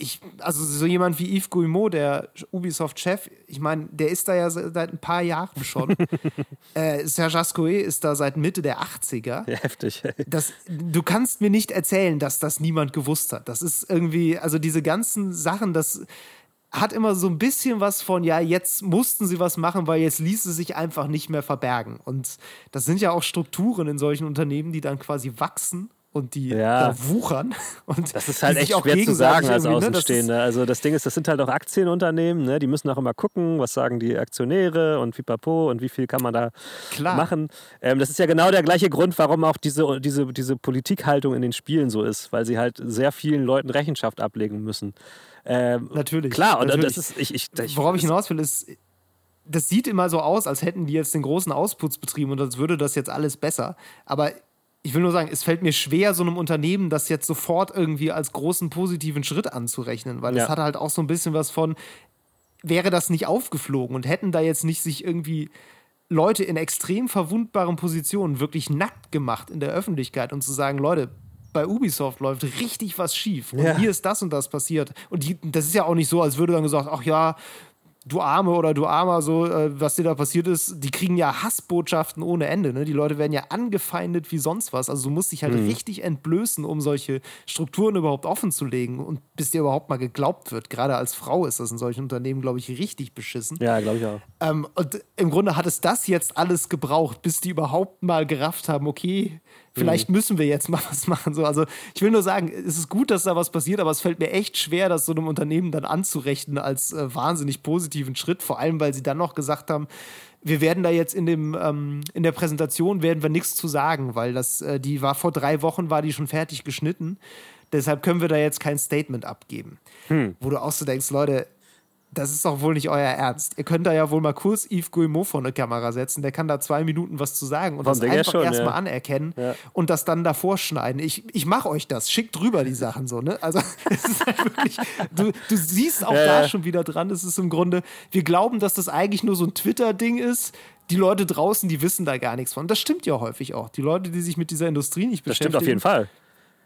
ich, also so jemand wie Yves Guillemot, der Ubisoft-Chef, ich meine, der ist da ja se- seit ein paar Jahren schon. äh, Serge Ascoe ist da seit Mitte der 80er. Ja, heftig. ey. Das, du kannst mir nicht erzählen, dass das niemand gewusst hat. Das ist irgendwie, also diese ganzen Sachen, das hat immer so ein bisschen was von, ja, jetzt mussten sie was machen, weil jetzt ließ es sich einfach nicht mehr verbergen. Und das sind ja auch Strukturen in solchen Unternehmen, die dann quasi wachsen und die Ja. da wuchern. Und Das ist halt echt auch schwer zu sagen als ne, das ist- Außenstehender. Also das Ding ist, das sind halt auch Aktienunternehmen, ne? die müssen auch immer gucken, was sagen die Aktionäre und pipapo und wie viel kann man da Klar. machen. Ähm, das ist ja genau der gleiche Grund, warum auch diese, diese, diese Politikhaltung in den Spielen so ist, weil sie halt sehr vielen Leuten Rechenschaft ablegen müssen. Ähm, Natürlich. Klar, und natürlich. das ist, ich, ich, ich, Worauf ich hinaus will, ist, das sieht immer so aus, als hätten die jetzt den großen Ausputz betrieben und als würde das jetzt alles besser. Aber ich will nur sagen, es fällt mir schwer, so einem Unternehmen das jetzt sofort irgendwie als großen positiven Schritt anzurechnen, weil es Ja. hat halt auch so ein bisschen was von, wäre das nicht aufgeflogen und hätten da jetzt nicht sich irgendwie Leute in extrem verwundbaren Positionen wirklich nackt gemacht in der Öffentlichkeit und zu sagen, Leute, bei Ubisoft läuft richtig was schief. Und Ja. hier ist das und das passiert. Und die, das ist ja auch nicht so, als würde dann gesagt, ach ja, du Arme oder du Armer, so, äh, was dir da passiert ist, die kriegen ja Hassbotschaften ohne Ende. Ne? Die Leute werden ja angefeindet wie sonst was. Also du musst dich halt Mhm. richtig entblößen, um solche Strukturen überhaupt offen zu legen und bis dir überhaupt mal geglaubt wird. Gerade als Frau ist das in solchen Unternehmen, glaube ich, richtig beschissen. Ja, glaube ich auch. Ähm, und im Grunde hat es das jetzt alles gebraucht, bis die überhaupt mal gerafft haben, okay, vielleicht müssen wir jetzt mal was machen. So, also ich will nur sagen, es ist gut, dass da was passiert, aber es fällt mir echt schwer, das so einem Unternehmen dann anzurechnen als äh, wahnsinnig positiven Schritt, vor allem weil sie dann noch gesagt haben, wir werden da jetzt in dem ähm, in der Präsentation werden wir nichts zu sagen, weil das äh, die war vor drei Wochen war die schon fertig geschnitten. Deshalb können wir da jetzt kein Statement abgeben. Wo du auch so denkst, Leute, das ist doch wohl nicht euer Ernst. Ihr könnt da ja wohl mal kurz Yves Guillemot vor eine Kamera setzen. Der kann da zwei Minuten was zu sagen und Vom das einfach erstmal ja. anerkennen Ja. und das dann davor schneiden. Ich, ich mache euch das. Schickt drüber die Sachen so, ne? Also, es ist halt wirklich, du, du siehst auch da schon wieder dran. Es ist im Grunde, wir glauben, dass das eigentlich nur so ein Twitter-Ding ist. Die Leute draußen, die wissen da gar nichts von. Das stimmt ja häufig auch. Die Leute, die sich mit dieser Industrie nicht Das beschäftigen, stimmt auf jeden Fall.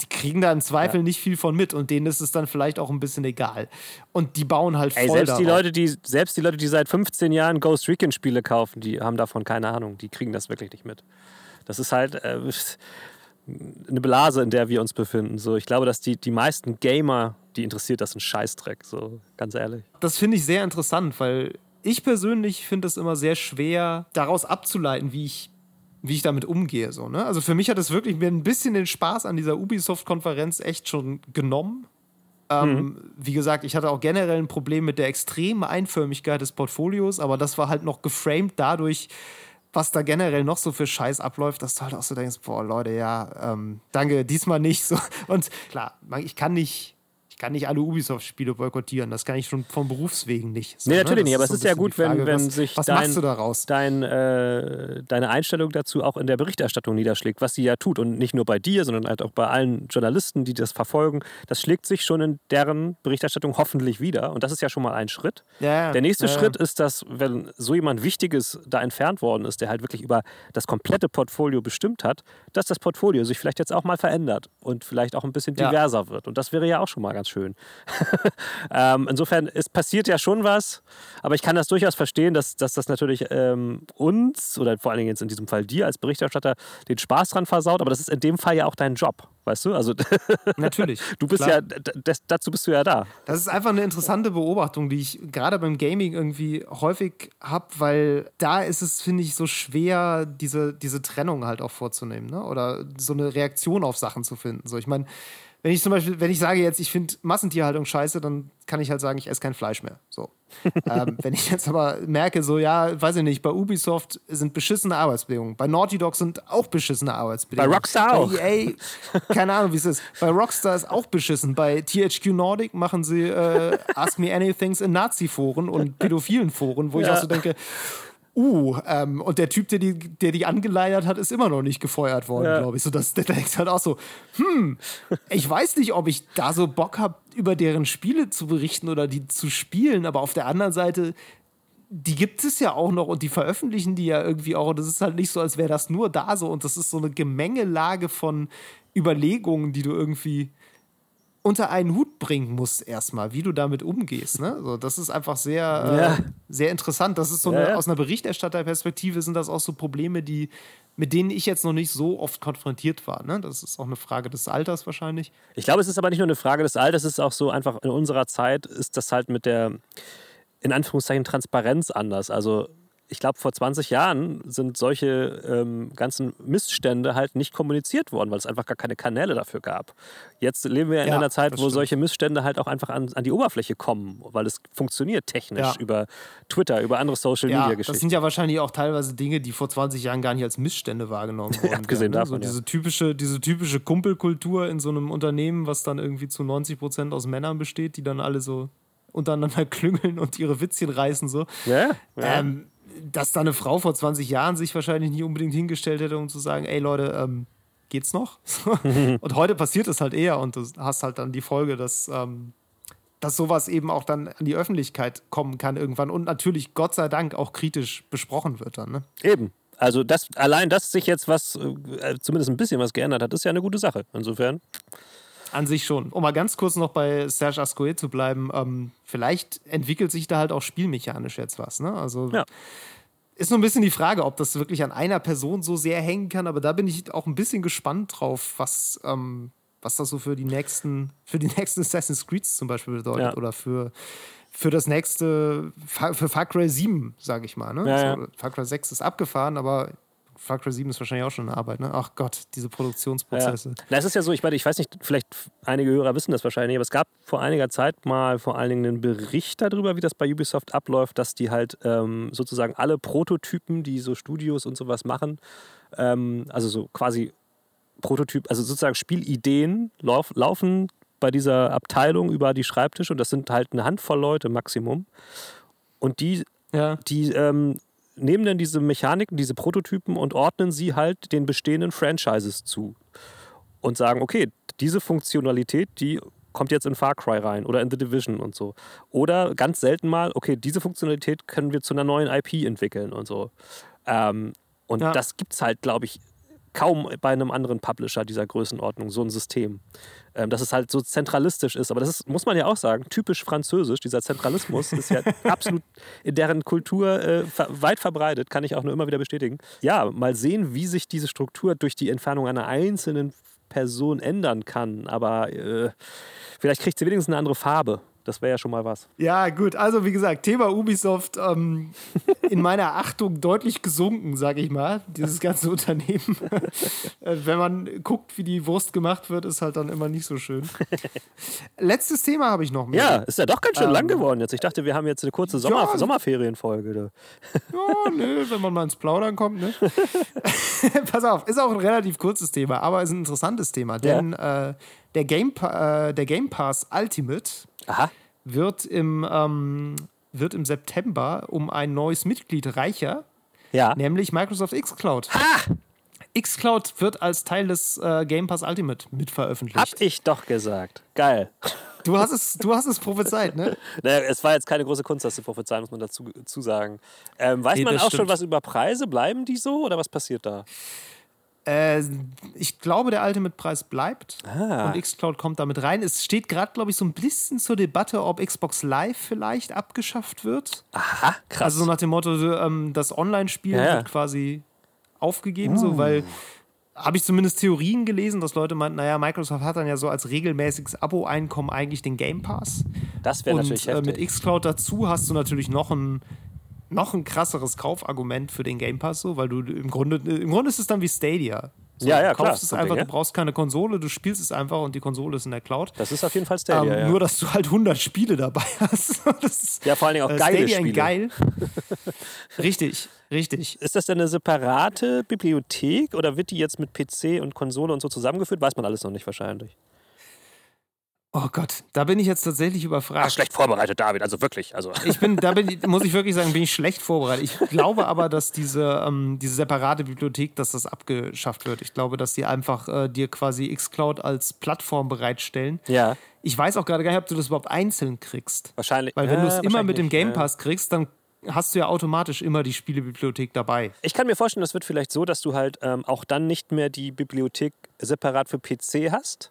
Die kriegen da im Zweifel nicht viel von mit und denen ist es dann vielleicht auch ein bisschen egal. Und die bauen halt voll Ey, selbst die. Leute, die, selbst die Leute, die seit 15 Jahren Ghost Recon-Spiele kaufen, die haben davon keine Ahnung. Die kriegen das wirklich nicht mit. Das ist halt äh, eine Blase, in der wir uns befinden. So, ich glaube, dass die, die meisten Gamer, die interessiert das ein Scheißdreck, so ganz ehrlich. Das finde ich sehr interessant, weil ich persönlich finde es immer sehr schwer, daraus abzuleiten, wie ich, wie ich damit umgehe. So, ne? Also für mich hat es wirklich mir ein bisschen den Spaß an dieser Ubisoft-Konferenz echt schon genommen. Ähm, Wie gesagt, ich hatte auch generell ein Problem mit der extremen Einförmigkeit des Portfolios, aber das war halt noch geframed dadurch, was da generell noch so für Scheiß abläuft, dass du halt auch so denkst, boah, Leute, ja, ähm, danke, diesmal nicht. So. Und klar, ich kann nicht, ich kann nicht alle Ubisoft-Spiele boykottieren. Das kann ich schon vom Berufswegen nicht. So, Nee, ne? natürlich Das nicht, aber es so ist ja bisschen gut, Frage, wenn, wenn was, sich was dein, dein, äh, deine Einstellung dazu auch in der Berichterstattung niederschlägt, was sie ja tut. Und nicht nur bei dir, sondern halt auch bei allen Journalisten, die das verfolgen. Das schlägt sich schon in deren Berichterstattung hoffentlich wieder. Und das ist ja schon mal ein Schritt. Ja, ja. Der nächste Ja, ja. Schritt ist, dass, wenn so jemand Wichtiges da entfernt worden ist, der halt wirklich über das komplette Portfolio bestimmt hat, dass das Portfolio sich vielleicht jetzt auch mal verändert und vielleicht auch ein bisschen Ja. diverser wird. Und das wäre ja auch schon mal ganz schön. ähm, insofern, es passiert ja schon was, aber ich kann das durchaus verstehen, dass, dass das natürlich ähm, uns oder vor allen Dingen jetzt in diesem Fall dir als Berichterstatter den Spaß dran versaut, aber das ist in dem Fall ja auch dein Job, weißt du? Also Natürlich. du bist klar. ja, d- d- dazu bist du ja da. Das ist einfach eine interessante Beobachtung, die ich gerade beim Gaming irgendwie häufig habe, weil da ist es, finde ich, so schwer, diese, diese Trennung halt auch vorzunehmen, ne? Oder so eine Reaktion auf Sachen zu finden. So, ich meine, wenn ich zum Beispiel, wenn ich sage jetzt, ich finde Massentierhaltung scheiße, dann kann ich halt sagen, ich esse kein Fleisch mehr. So. ähm, wenn ich jetzt aber merke, so, ja, weiß ich nicht, bei Ubisoft sind beschissene Arbeitsbedingungen, bei Naughty Dog sind auch beschissene Arbeitsbedingungen. Bei Rockstar auch. Bei EA, keine Ahnung, wie es ist. Bei Rockstar ist auch beschissen. Bei THQ Nordic machen sie äh, Ask Me Anythings in Nazi-Foren und pädophilen Foren, wo ich Ja. auch so denke, uh, ähm, und der Typ, der die, der die angeleiert hat, ist immer noch nicht gefeuert worden, Ja. glaube ich. So, das, der denkt halt auch so, hm, ich weiß nicht, ob ich da so Bock habe, über deren Spiele zu berichten oder die zu spielen, aber auf der anderen Seite, die gibt es ja auch noch und die veröffentlichen die ja irgendwie auch. Und das ist halt nicht so, als wäre das nur da so. Und das ist so eine Gemengelage von Überlegungen, die du irgendwie unter einen Hut bringen musst erstmal, wie du damit umgehst. Ne? So, das ist einfach sehr, Ja. äh, sehr interessant. Das ist so Ja, eine, ja. aus einer Berichterstatterperspektive sind das auch so Probleme, die, mit denen ich jetzt noch nicht so oft konfrontiert war. Ne? Das ist auch eine Frage des Alters wahrscheinlich. Ich glaube, es ist aber nicht nur eine Frage des Alters, es ist auch so einfach in unserer Zeit ist das halt mit der, in Anführungszeichen, Transparenz anders. Also ich glaube, vor 20 Jahren sind solche ähm, ganzen Missstände halt nicht kommuniziert worden, weil es einfach gar keine Kanäle dafür gab. Jetzt leben wir in Ja, einer Zeit, wo stimmt. solche Missstände halt auch einfach an, an die Oberfläche kommen, weil es funktioniert technisch Ja. über Twitter, über andere Ja, das sind ja wahrscheinlich auch teilweise Dinge, die vor 20 Jahren gar nicht als Missstände wahrgenommen wurden. abgesehen ne? davon, so diese typische, diese typische Kumpelkultur in so einem Unternehmen, was dann irgendwie zu 90 Prozent aus Männern besteht, die dann alle so untereinander klüngeln und ihre Witzchen reißen so. ja, ja. Ähm, dass da eine Frau vor 20 Jahren sich wahrscheinlich nicht unbedingt hingestellt hätte, um zu sagen, ey Leute, ähm, geht's noch? und heute passiert es halt eher und du hast halt dann die Folge, dass ähm, dass sowas eben auch dann an die Öffentlichkeit kommen kann irgendwann und natürlich Gott sei Dank auch kritisch besprochen wird dann. Ne? Eben. Also das, allein, dass sich jetzt was, äh, zumindest ein bisschen was geändert hat, ist ja eine gute Sache. Insofern. An sich schon. Um mal ganz kurz noch bei Serge Ascoe zu bleiben, ähm, vielleicht entwickelt sich da halt auch spielmechanisch jetzt was. Ne? Also Ja. ist nur ein bisschen die Frage, ob das wirklich an einer Person so sehr hängen kann, aber da bin ich auch ein bisschen gespannt drauf, was, ähm, was das so für die nächsten, für die nächsten Assassin's Creeds zum Beispiel bedeutet Ja. oder für, für das nächste, für Far Cry 7, sage ich mal. Ne? Ja, ja. So, Far Cry 6 ist abgefahren, aber Far Cry 7 ist wahrscheinlich auch schon eine Arbeit. Ne? Ach Gott, diese Ja. Produktionsprozesse. Na, es ist ja so, ich meine, ich weiß nicht, vielleicht einige Hörer wissen das wahrscheinlich, aber es gab vor einiger Zeit mal vor allen Dingen einen Bericht darüber, wie das bei Ubisoft abläuft, dass die halt ähm, sozusagen alle Prototypen, die so Studios und sowas machen, ähm, also so quasi Prototyp, also sozusagen Spielideen lauf, laufen bei dieser Abteilung über die Schreibtische und das sind halt eine Handvoll Leute Maximum. Und die Ja. die ähm, nehmen dann diese Mechaniken, diese Prototypen und ordnen sie halt den bestehenden Franchises zu. Und sagen, okay, diese Funktionalität, die kommt jetzt in Far Cry rein oder in The Division und so. Oder ganz selten mal, okay, diese Funktionalität können wir zu einer neuen IP entwickeln und so. Ähm, und Ja. das gibt es halt, glaube ich, kaum bei einem anderen Publisher dieser Größenordnung, so ein System. Ähm, dass es halt so zentralistisch ist. Aber das ist, muss man ja auch sagen, typisch französisch. Dieser Zentralismus ist ja absolut in deren Kultur äh, weit verbreitet, kann ich auch nur immer wieder bestätigen. Ja, mal sehen, wie sich diese Struktur durch die Entfernung einer einzelnen Person ändern kann. Aber äh, vielleicht kriegt sie wenigstens eine andere Farbe. Das wäre ja schon mal was. Ja, gut. Also, wie gesagt, Thema Ubisoft ähm, in meiner Achtung deutlich gesunken, sage ich mal, dieses ganze Unternehmen. Äh, Wenn man guckt, wie die Wurst gemacht wird, ist halt dann immer nicht so schön. Letztes Thema habe ich noch. Michael. Ja, ist ja doch ganz schön Ähm, lang geworden jetzt. Ich dachte, wir haben jetzt eine kurze Sommer Ja. Sommerferienfolge. Ja, nö, wenn man mal ins Plaudern kommt, ne? Pass auf, ist auch ein relativ kurzes Thema, aber ist ein interessantes Thema, denn äh, der, Game äh, der Game Pass Ultimate Aha. wird im, ähm, wird im September um ein neues Mitglied reicher, Ja. nämlich Microsoft xCloud. xCloud wird als Teil des äh, Game Pass Ultimate Hab mitveröffentlicht. ich doch gesagt. Geil. Du hast es, du hast es prophezeit, ne? Naja, es war jetzt keine große Kunst, das zu prophezeien, muss man dazu zu sagen. Ähm, weiß Nee, man auch schon stimmt. was über Preise? Bleiben die so oder was passiert da? Äh, ich glaube, der Ultimate-Preis bleibt Ah. und xCloud kommt damit rein. Es steht gerade, glaube ich, so ein bisschen zur Debatte, ob Xbox Live vielleicht abgeschafft wird. Aha, krass. Also so nach dem Motto, ähm, das Online-Spiel Ja, ja. wird quasi aufgegeben, so, weil habe ich zumindest Theorien gelesen, dass Leute meinten, naja, Microsoft hat dann ja so als regelmäßiges Abo-Einkommen eigentlich den Game Pass. das wäre Und natürlich äh, mit heftig. xCloud dazu hast du natürlich noch ein, noch ein krasseres Kaufargument für den Game Pass, so, weil du im Grunde, im Grunde ist es dann wie Stadia. So, Ja, ja, du klar, kaufst es so ein einfach, Ding, du brauchst keine Konsole, du spielst es einfach und die Konsole ist in der Cloud. das ist auf jeden Fall Stadia. ähm, ja. Nur, dass du halt 100 Spiele dabei hast. Das ist, ja, vor allen Dingen auch äh, geile Stadia Spiele. geil. richtig, richtig. Ist das denn eine separate Bibliothek oder wird die jetzt mit PC und Konsole und so zusammengeführt? Weiß man alles noch nicht wahrscheinlich. Oh Gott, da bin ich jetzt tatsächlich überfragt. Ach, schlecht vorbereitet, David, also wirklich. Also. Ich bin, da bin, muss ich wirklich sagen, bin ich schlecht vorbereitet. Ich glaube aber, dass diese, ähm, diese separate Bibliothek, dass das abgeschafft wird. Ich glaube, dass die einfach äh, dir quasi xCloud als Plattform bereitstellen. Ja, Ich weiß auch gerade gar nicht, ob du das überhaupt einzeln kriegst. wahrscheinlich. Weil wenn ja, du es immer wahrscheinlich mit dem Game ja. Pass kriegst, dann hast du ja automatisch immer die Spielebibliothek dabei. Ich kann mir vorstellen, das wird vielleicht so, dass du halt ähm, auch dann nicht mehr die Bibliothek separat für PC hast.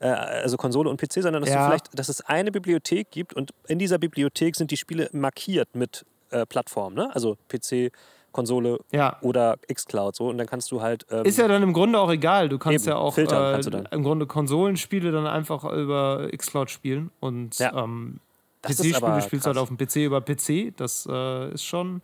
Äh, also Konsole und PC, sondern dass du Ja. vielleicht, dass es eine Bibliothek gibt und in dieser Bibliothek sind die Spiele markiert mit äh, Plattform, ne? Also PC, Konsole Ja. oder xCloud so und dann kannst du halt ähm, Ist ja dann im Grunde auch egal. Du kannst Eben, ja auch filtern äh, kannst du dann. im Grunde Konsolenspiele dann einfach über xCloud spielen und Ja. ähm, PC-Spiele spielst du halt auf dem PC über PC. Das äh, ist schon.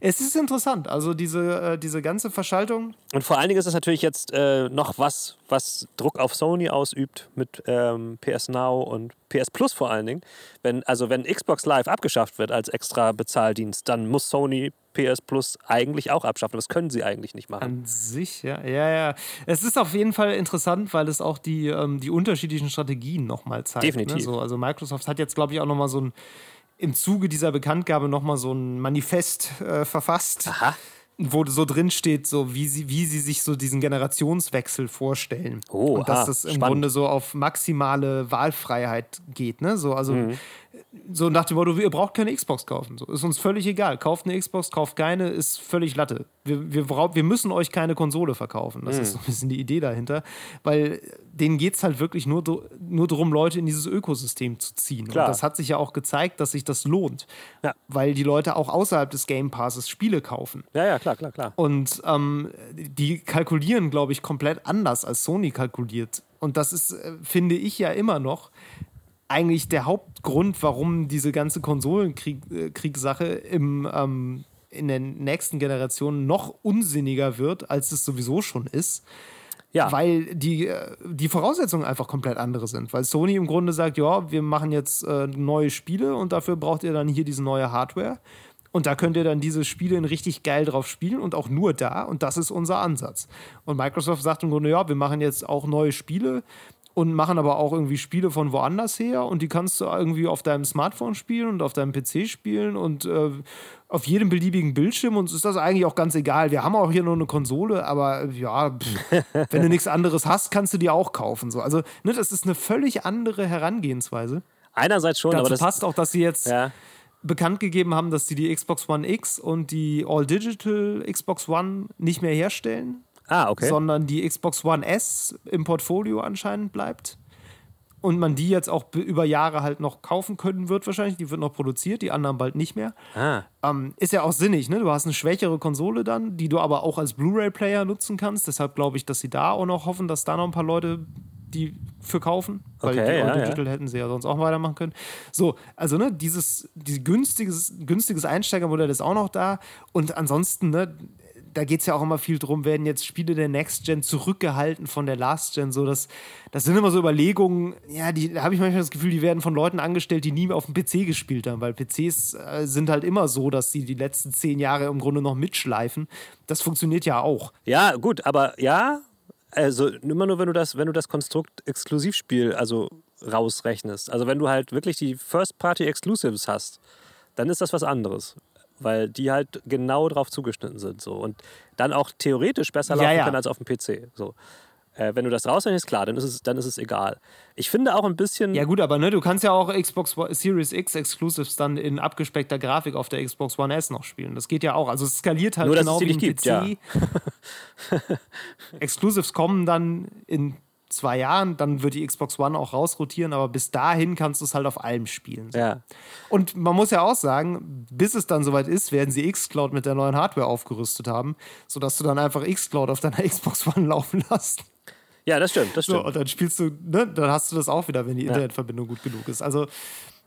Es ist interessant. Also diese, äh, diese ganze Verschaltung. Und vor allen Dingen ist es natürlich jetzt äh, noch was, was Druck auf Sony ausübt mit ähm, PS Now und PS Plus vor allen Dingen. Wenn, also wenn Xbox Live abgeschafft wird als extra Bezahldienst, dann muss Sony PS Plus eigentlich auch abschaffen. Das können sie eigentlich nicht machen. An sich, ja, ja, ja. Es ist auf jeden Fall interessant, weil es auch die, ähm, die unterschiedlichen Strategien nochmal zeigt. Definitiv. Ne? So, also Microsoft hat jetzt, glaube ich, auch nochmal so ein, im Zuge dieser Bekanntgabe nochmal so ein Manifest äh, verfasst. Aha. wo so drin steht, so wie sie, wie sie sich so diesen Generationswechsel vorstellen. Oh, und dass ah, das im spannend. Grunde so auf maximale Wahlfreiheit geht. Ne? So, also Mhm. So nach dem Motto, ihr braucht keine Xbox kaufen. So, ist uns völlig egal. Kauft eine Xbox, kauft keine, ist völlig Latte. Wir, wir, brauch, wir müssen euch keine Konsole verkaufen. Das ist so ein bisschen die Idee dahinter. Weil denen geht es halt wirklich nur, nur darum, Leute in dieses Ökosystem zu ziehen. Klar. Und das hat sich ja auch gezeigt, dass sich das lohnt. Ja. Weil die Leute auch außerhalb des Game Passes Spiele kaufen. Ja, ja, klar, klar, klar. Und ähm, die kalkulieren, glaube ich, komplett anders als Sony kalkuliert. Und das ist, äh, finde ich ja immer noch, eigentlich der Hauptgrund, warum diese ganze Konsolenkriegssache im, ähm, in der nächsten Generation noch unsinniger wird, als es sowieso schon ist. Ja, Weil die, äh, die Voraussetzungen einfach komplett andere sind. Weil Sony im Grunde sagt, ja, wir machen jetzt äh, neue Spiele und dafür braucht ihr dann hier diese neue Hardware. Und da könnt ihr dann diese Spiele in richtig geil drauf spielen und auch nur da. Und das ist unser Ansatz. Und Microsoft sagt im Grunde, ja, wir machen jetzt auch neue Spiele und machen aber auch irgendwie Spiele von woanders her und die kannst du irgendwie auf deinem Smartphone spielen und auf deinem PC spielen und äh, auf jedem beliebigen Bildschirm. Uns ist das eigentlich auch ganz egal. Wir haben auch hier nur eine Konsole, aber äh, ja, pff, wenn du nichts anderes hast, kannst du die auch kaufen. So. Also, ne, das ist eine völlig andere Herangehensweise. einerseits schon, aber Dazu das passt auch, dass sie jetzt Ja, bekannt gegeben haben, dass sie die Xbox One X und die All-Digital Xbox One nicht mehr herstellen, ah, okay. sondern die Xbox One S im Portfolio anscheinend bleibt. Und man die jetzt auch be- über Jahre halt noch kaufen können wird, wahrscheinlich. Die wird noch produziert, die anderen bald nicht mehr. Ah, Ähm, ist ja auch sinnig, ne? Du hast eine schwächere Konsole dann, die du aber auch als Blu-ray-Player nutzen kannst. Deshalb glaube ich, dass sie da auch noch hoffen, dass da noch ein paar Leute die für kaufen. Weil Okay, die ja, All-Digital hätten sie ja sonst auch weitermachen können. So, also ne, dieses, dieses günstiges, günstiges Einsteigermodell ist auch noch da. Und ansonsten, ne, da geht es ja auch immer viel drum, werden jetzt Spiele der Next Gen zurückgehalten von der Last Gen. So, das, das sind immer so Überlegungen, ja, die da habe ich manchmal das Gefühl, die werden von Leuten angestellt, die nie mehr auf dem PC gespielt haben, weil PCs äh, sind halt immer so, dass sie die letzten zehn Jahre im Grunde noch mitschleifen. Das funktioniert ja auch. ja, gut, aber ja, also immer nur, wenn du das, wenn du das Konstrukt Exklusivspiel also rausrechnest. Also wenn du halt wirklich die First-Party-Exclusives hast, dann ist das was anderes. Weil die halt genau drauf zugeschnitten sind. So. Und dann auch theoretisch besser Ja, laufen ja. können als auf dem PC. So. Äh, wenn du das rausrechnest, klar, dann ist, es, dann ist es egal. Ich finde auch ein bisschen. Ja, gut, aber ne, du kannst ja auch Xbox Series X Exclusives dann in abgespeckter Grafik auf der Xbox One S noch spielen. Das geht ja auch. Also es skaliert halt Nur, genau wie ein gibt, PC. Exclusives kommen dann in zwei Jahren, dann wird die Xbox One auch rausrotieren, aber bis dahin kannst du es halt auf allem spielen. ja. Und man muss ja auch sagen, bis es dann soweit ist, werden sie Xcloud mit der neuen Hardware aufgerüstet haben, sodass du dann einfach Xcloud auf deiner Xbox One laufen lässt. ja, das stimmt, das So, stimmt. und dann spielst du, ne, dann hast du das auch wieder, wenn die Internetverbindung gut genug ist. Also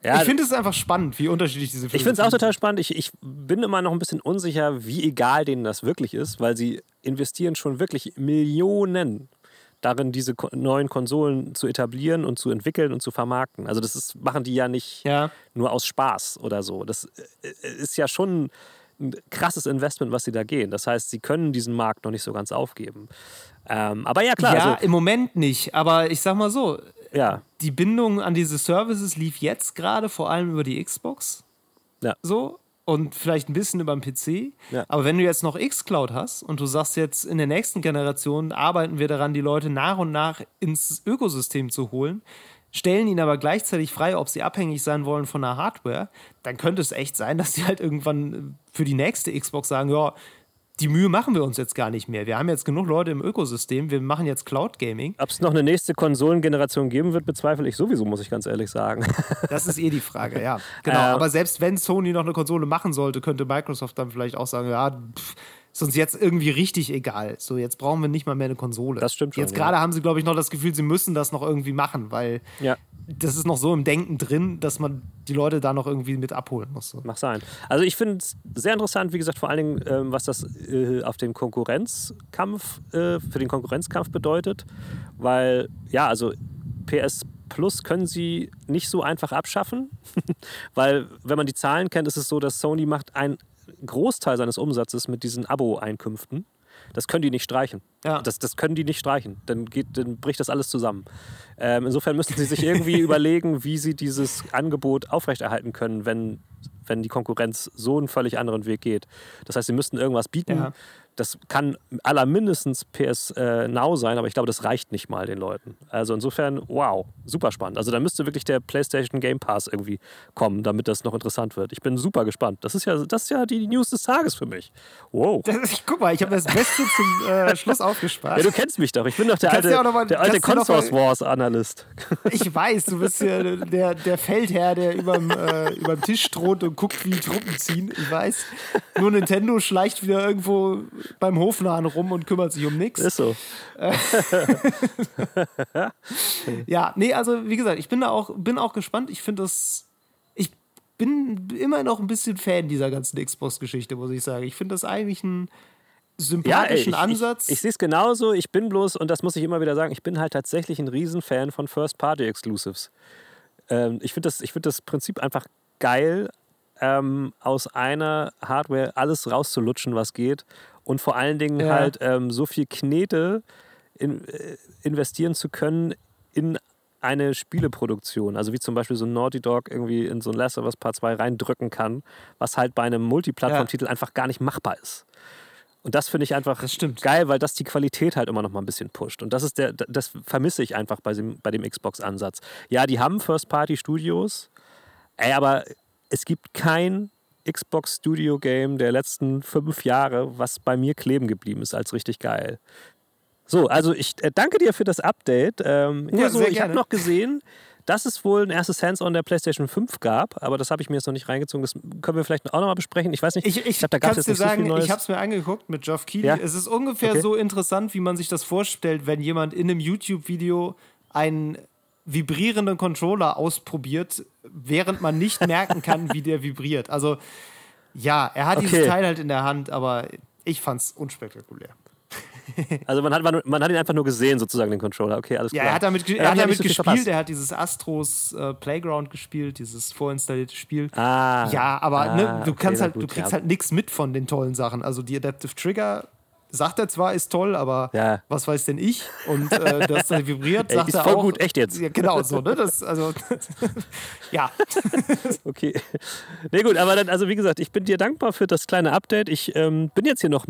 Ja, ich finde es einfach spannend, wie unterschiedlich diese Ich finde es auch total spannend. Ich, ich bin immer noch ein bisschen unsicher, wie egal denen das wirklich ist, weil sie investieren schon wirklich Millionen darin, diese neuen Konsolen zu etablieren und zu entwickeln und zu vermarkten. Also das ist, machen die ja nicht Ja. nur aus Spaß oder so. Das äh, ist ja schon ein krasses Investment, was sie da gehen. Das heißt, sie können diesen Markt noch nicht so ganz aufgeben. Ähm, aber ja, klar. ja, also, im Moment nicht. Aber ich sag mal so, ja, die Bindung an diese Services lief jetzt gerade vor allem über die Xbox. Ja. So. Und vielleicht ein bisschen über den PC. Ja. Aber wenn du jetzt noch Xcloud hast und du sagst jetzt, in der nächsten Generation arbeiten wir daran, die Leute nach und nach ins Ökosystem zu holen, stellen ihnen aber gleichzeitig frei, ob sie abhängig sein wollen von der Hardware, dann könnte es echt sein, dass sie halt irgendwann für die nächste Xbox sagen, ja, die Mühe machen wir uns jetzt gar nicht mehr. Wir haben jetzt genug Leute im Ökosystem, wir machen jetzt Cloud Gaming. ob es noch eine nächste Konsolengeneration geben wird, bezweifle ich sowieso, muss ich ganz ehrlich sagen. Das ist eh die Frage, ja. Genau. Äh, aber selbst wenn Sony noch eine Konsole machen sollte, könnte Microsoft dann vielleicht auch sagen, ja, pff, ist uns jetzt irgendwie richtig egal. So, jetzt brauchen wir nicht mal mehr eine Konsole. Das stimmt schon, Jetzt ja. gerade haben sie, glaube ich, noch das Gefühl, sie müssen das noch irgendwie machen, weil ja. Das ist noch so im Denken drin, dass man die Leute da noch irgendwie mit abholen muss. So. Mag sein. Also ich finde es sehr interessant, wie gesagt, vor allen Dingen, ähm, was das äh, auf den Konkurrenzkampf, äh, für den Konkurrenzkampf bedeutet. Weil, ja, also PS Plus können sie nicht so einfach abschaffen. weil, wenn man die Zahlen kennt, ist es so, dass Sony macht einen Großteil seines Umsatzes mit diesen Abo-Einkünften. Das können die nicht streichen. Ja. Das, das können die nicht streichen. Dann, geht, dann bricht das alles zusammen. Ähm, insofern müssen sie sich irgendwie überlegen, wie sie dieses Angebot aufrechterhalten können, wenn wenn die Konkurrenz so einen völlig anderen Weg geht. Das heißt, sie müssten irgendwas bieten. Ja. Das kann allermindestens PS äh, Now sein, aber ich glaube, das reicht nicht mal den Leuten. Also insofern, wow, super spannend. Also da müsste wirklich der PlayStation Game Pass irgendwie kommen, damit das noch interessant wird. Ich bin super gespannt. Das ist ja, das ist ja die News des Tages für mich. Wow. Das, guck mal, ich habe das Beste zum äh, Schluss aufgespart. Ja, du kennst mich doch. Ich bin doch der alte, ja mal- der alte Consors Wars Analyst. Ich weiß, du bist ja der, der Feldherr, der überm, äh, überm Tisch thront und guckt, wie die Truppen ziehen. Ich weiß. Nur Nintendo schleicht wieder irgendwo beim Hofnahen rum und kümmert sich um nichts. Ist so. Ja, nee, also wie gesagt, ich bin da auch, bin auch gespannt. Ich finde das. Ich bin immer noch ein bisschen Fan dieser ganzen Xbox-Geschichte, muss ich sagen. Ich finde das eigentlich einen sympathischen ich, Ansatz. Ich, ich sehe es genauso. Ich bin bloß, und das muss ich immer wieder sagen, ich bin halt tatsächlich ein Riesenfan von First-Party-Exclusives. Ähm, ich finde das, ich find das Prinzip einfach geil, ähm, aus einer Hardware alles rauszulutschen, was geht. Und vor allen Dingen Ja. halt ähm, so viel Knete in, äh, investieren zu können in eine Spieleproduktion. Also wie zum Beispiel so ein Naughty Dog irgendwie in so ein Last of Us Part 2 reindrücken kann, was halt bei einem Multiplattform-Titel einfach gar nicht machbar ist. Und das finde ich einfach geil, weil das die Qualität halt immer noch mal ein bisschen pusht. Und das ist der, das vermisse ich einfach bei dem, bei dem Xbox-Ansatz. Ja, die haben First-Party-Studios, ey, aber es gibt kein Xbox-Studio-Game der letzten fünf Jahre, was bei mir kleben geblieben ist als richtig geil. So, also ich äh, danke dir für das Update. Ähm, Ja, so, ich habe noch gesehen, dass es wohl ein erstes Hands-on der PlayStation 5 gab, aber das habe ich mir jetzt noch nicht reingezogen. Das können wir vielleicht auch noch mal besprechen. Ich weiß nicht, Ich, ich, glaub, da gab es jetzt nicht so sagen, viel Neues. ich habe es mir angeguckt mit Geoff Keighley. Ja? Es ist ungefähr Okay. so interessant, wie man sich das vorstellt, wenn jemand in einem YouTube-Video einen vibrierenden Controller ausprobiert, während man nicht merken kann, wie der vibriert. Also ja, er hat dieses Okay. Teil halt in der Hand, aber ich fand es unspektakulär. Also man hat, man hat ihn einfach nur gesehen, sozusagen, den Controller. Okay, alles Ja, klar. er hat damit, Er hat ja damit so gespielt, er hat dieses Astros äh, Playground gespielt, dieses vorinstallierte Spiel. Ah. Ja, aber Ah, ne, du okay, kannst halt, du gut, kriegst ja. halt nichts mit von den tollen Sachen. Also die Adaptive Trigger sagt er zwar, ist toll, aber Ja. was weiß denn ich? Und äh, dass er vibriert, Ey, sagt ist er voll auch. gut, echt jetzt. Ja, genau so, ne? Das, also, ja. Okay. Nee, gut, aber dann, also wie gesagt, ich bin dir dankbar für das kleine Update. Ich ähm, bin jetzt hier noch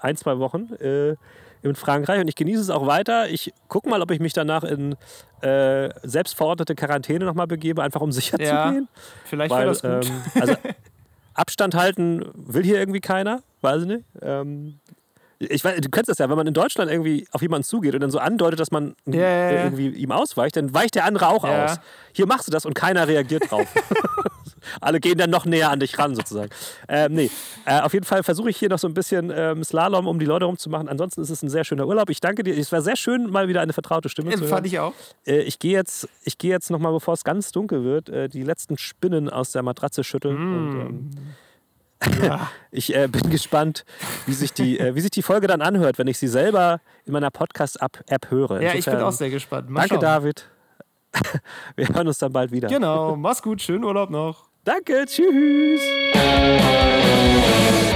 ein, zwei Wochen äh, in Frankreich und ich genieße es auch weiter. Ich gucke mal, ob ich mich danach in äh, selbstverordnete Quarantäne nochmal begebe, einfach um sicher Ja, zu gehen. Vielleicht wäre Weil, das gut. ähm, also Abstand halten will hier irgendwie keiner, weiß ich nicht. Ähm, ich weiß, du kennst das ja, wenn man in Deutschland irgendwie auf jemanden zugeht und dann so andeutet, dass man Ja, ja, ja. äh, irgendwie ihm ausweicht, dann weicht der andere auch Ja. aus. Hier machst du das und keiner reagiert drauf. Alle gehen dann noch näher an dich ran, sozusagen. Ähm, nee, äh, auf jeden Fall versuche ich hier noch so ein bisschen ähm, Slalom, um die Leute rumzumachen. Ansonsten ist es ein sehr schöner Urlaub. Ich danke dir. Es war sehr schön, mal wieder eine vertraute Stimme zu hören. Fand ich auch. Äh, ich gehe jetzt, ich gehe jetzt noch mal, bevor es ganz dunkel wird, äh, die letzten Spinnen aus der Matratze schütteln. Und, ähm, ich äh, bin gespannt, wie sich, die, äh, wie sich die Folge dann anhört, wenn ich sie selber in meiner Podcast-App höre. Ja, ich bin auch sehr gespannt. Mal Danke, schauen. David. Wir hören uns dann bald wieder. Genau, mach's gut, schönen Urlaub noch. Danke, tschüss.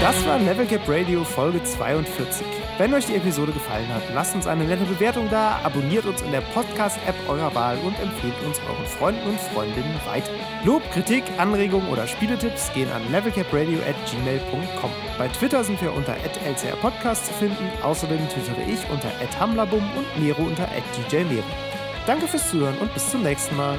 Das war Level Cap Radio Folge 42. Wenn euch die Episode gefallen hat, lasst uns eine nette Bewertung da, abonniert uns in der Podcast-App eurer Wahl und empfehlt uns euren Freunden und Freundinnen weiter. Lob, Kritik, Anregungen oder Spieletipps gehen an levelcapradio at gmail.com. Bei Twitter sind wir unter lcrpodcast zu finden, außerdem twittere ich unter hamlabum und Nero unter djnero. Danke fürs Zuhören und bis zum nächsten Mal.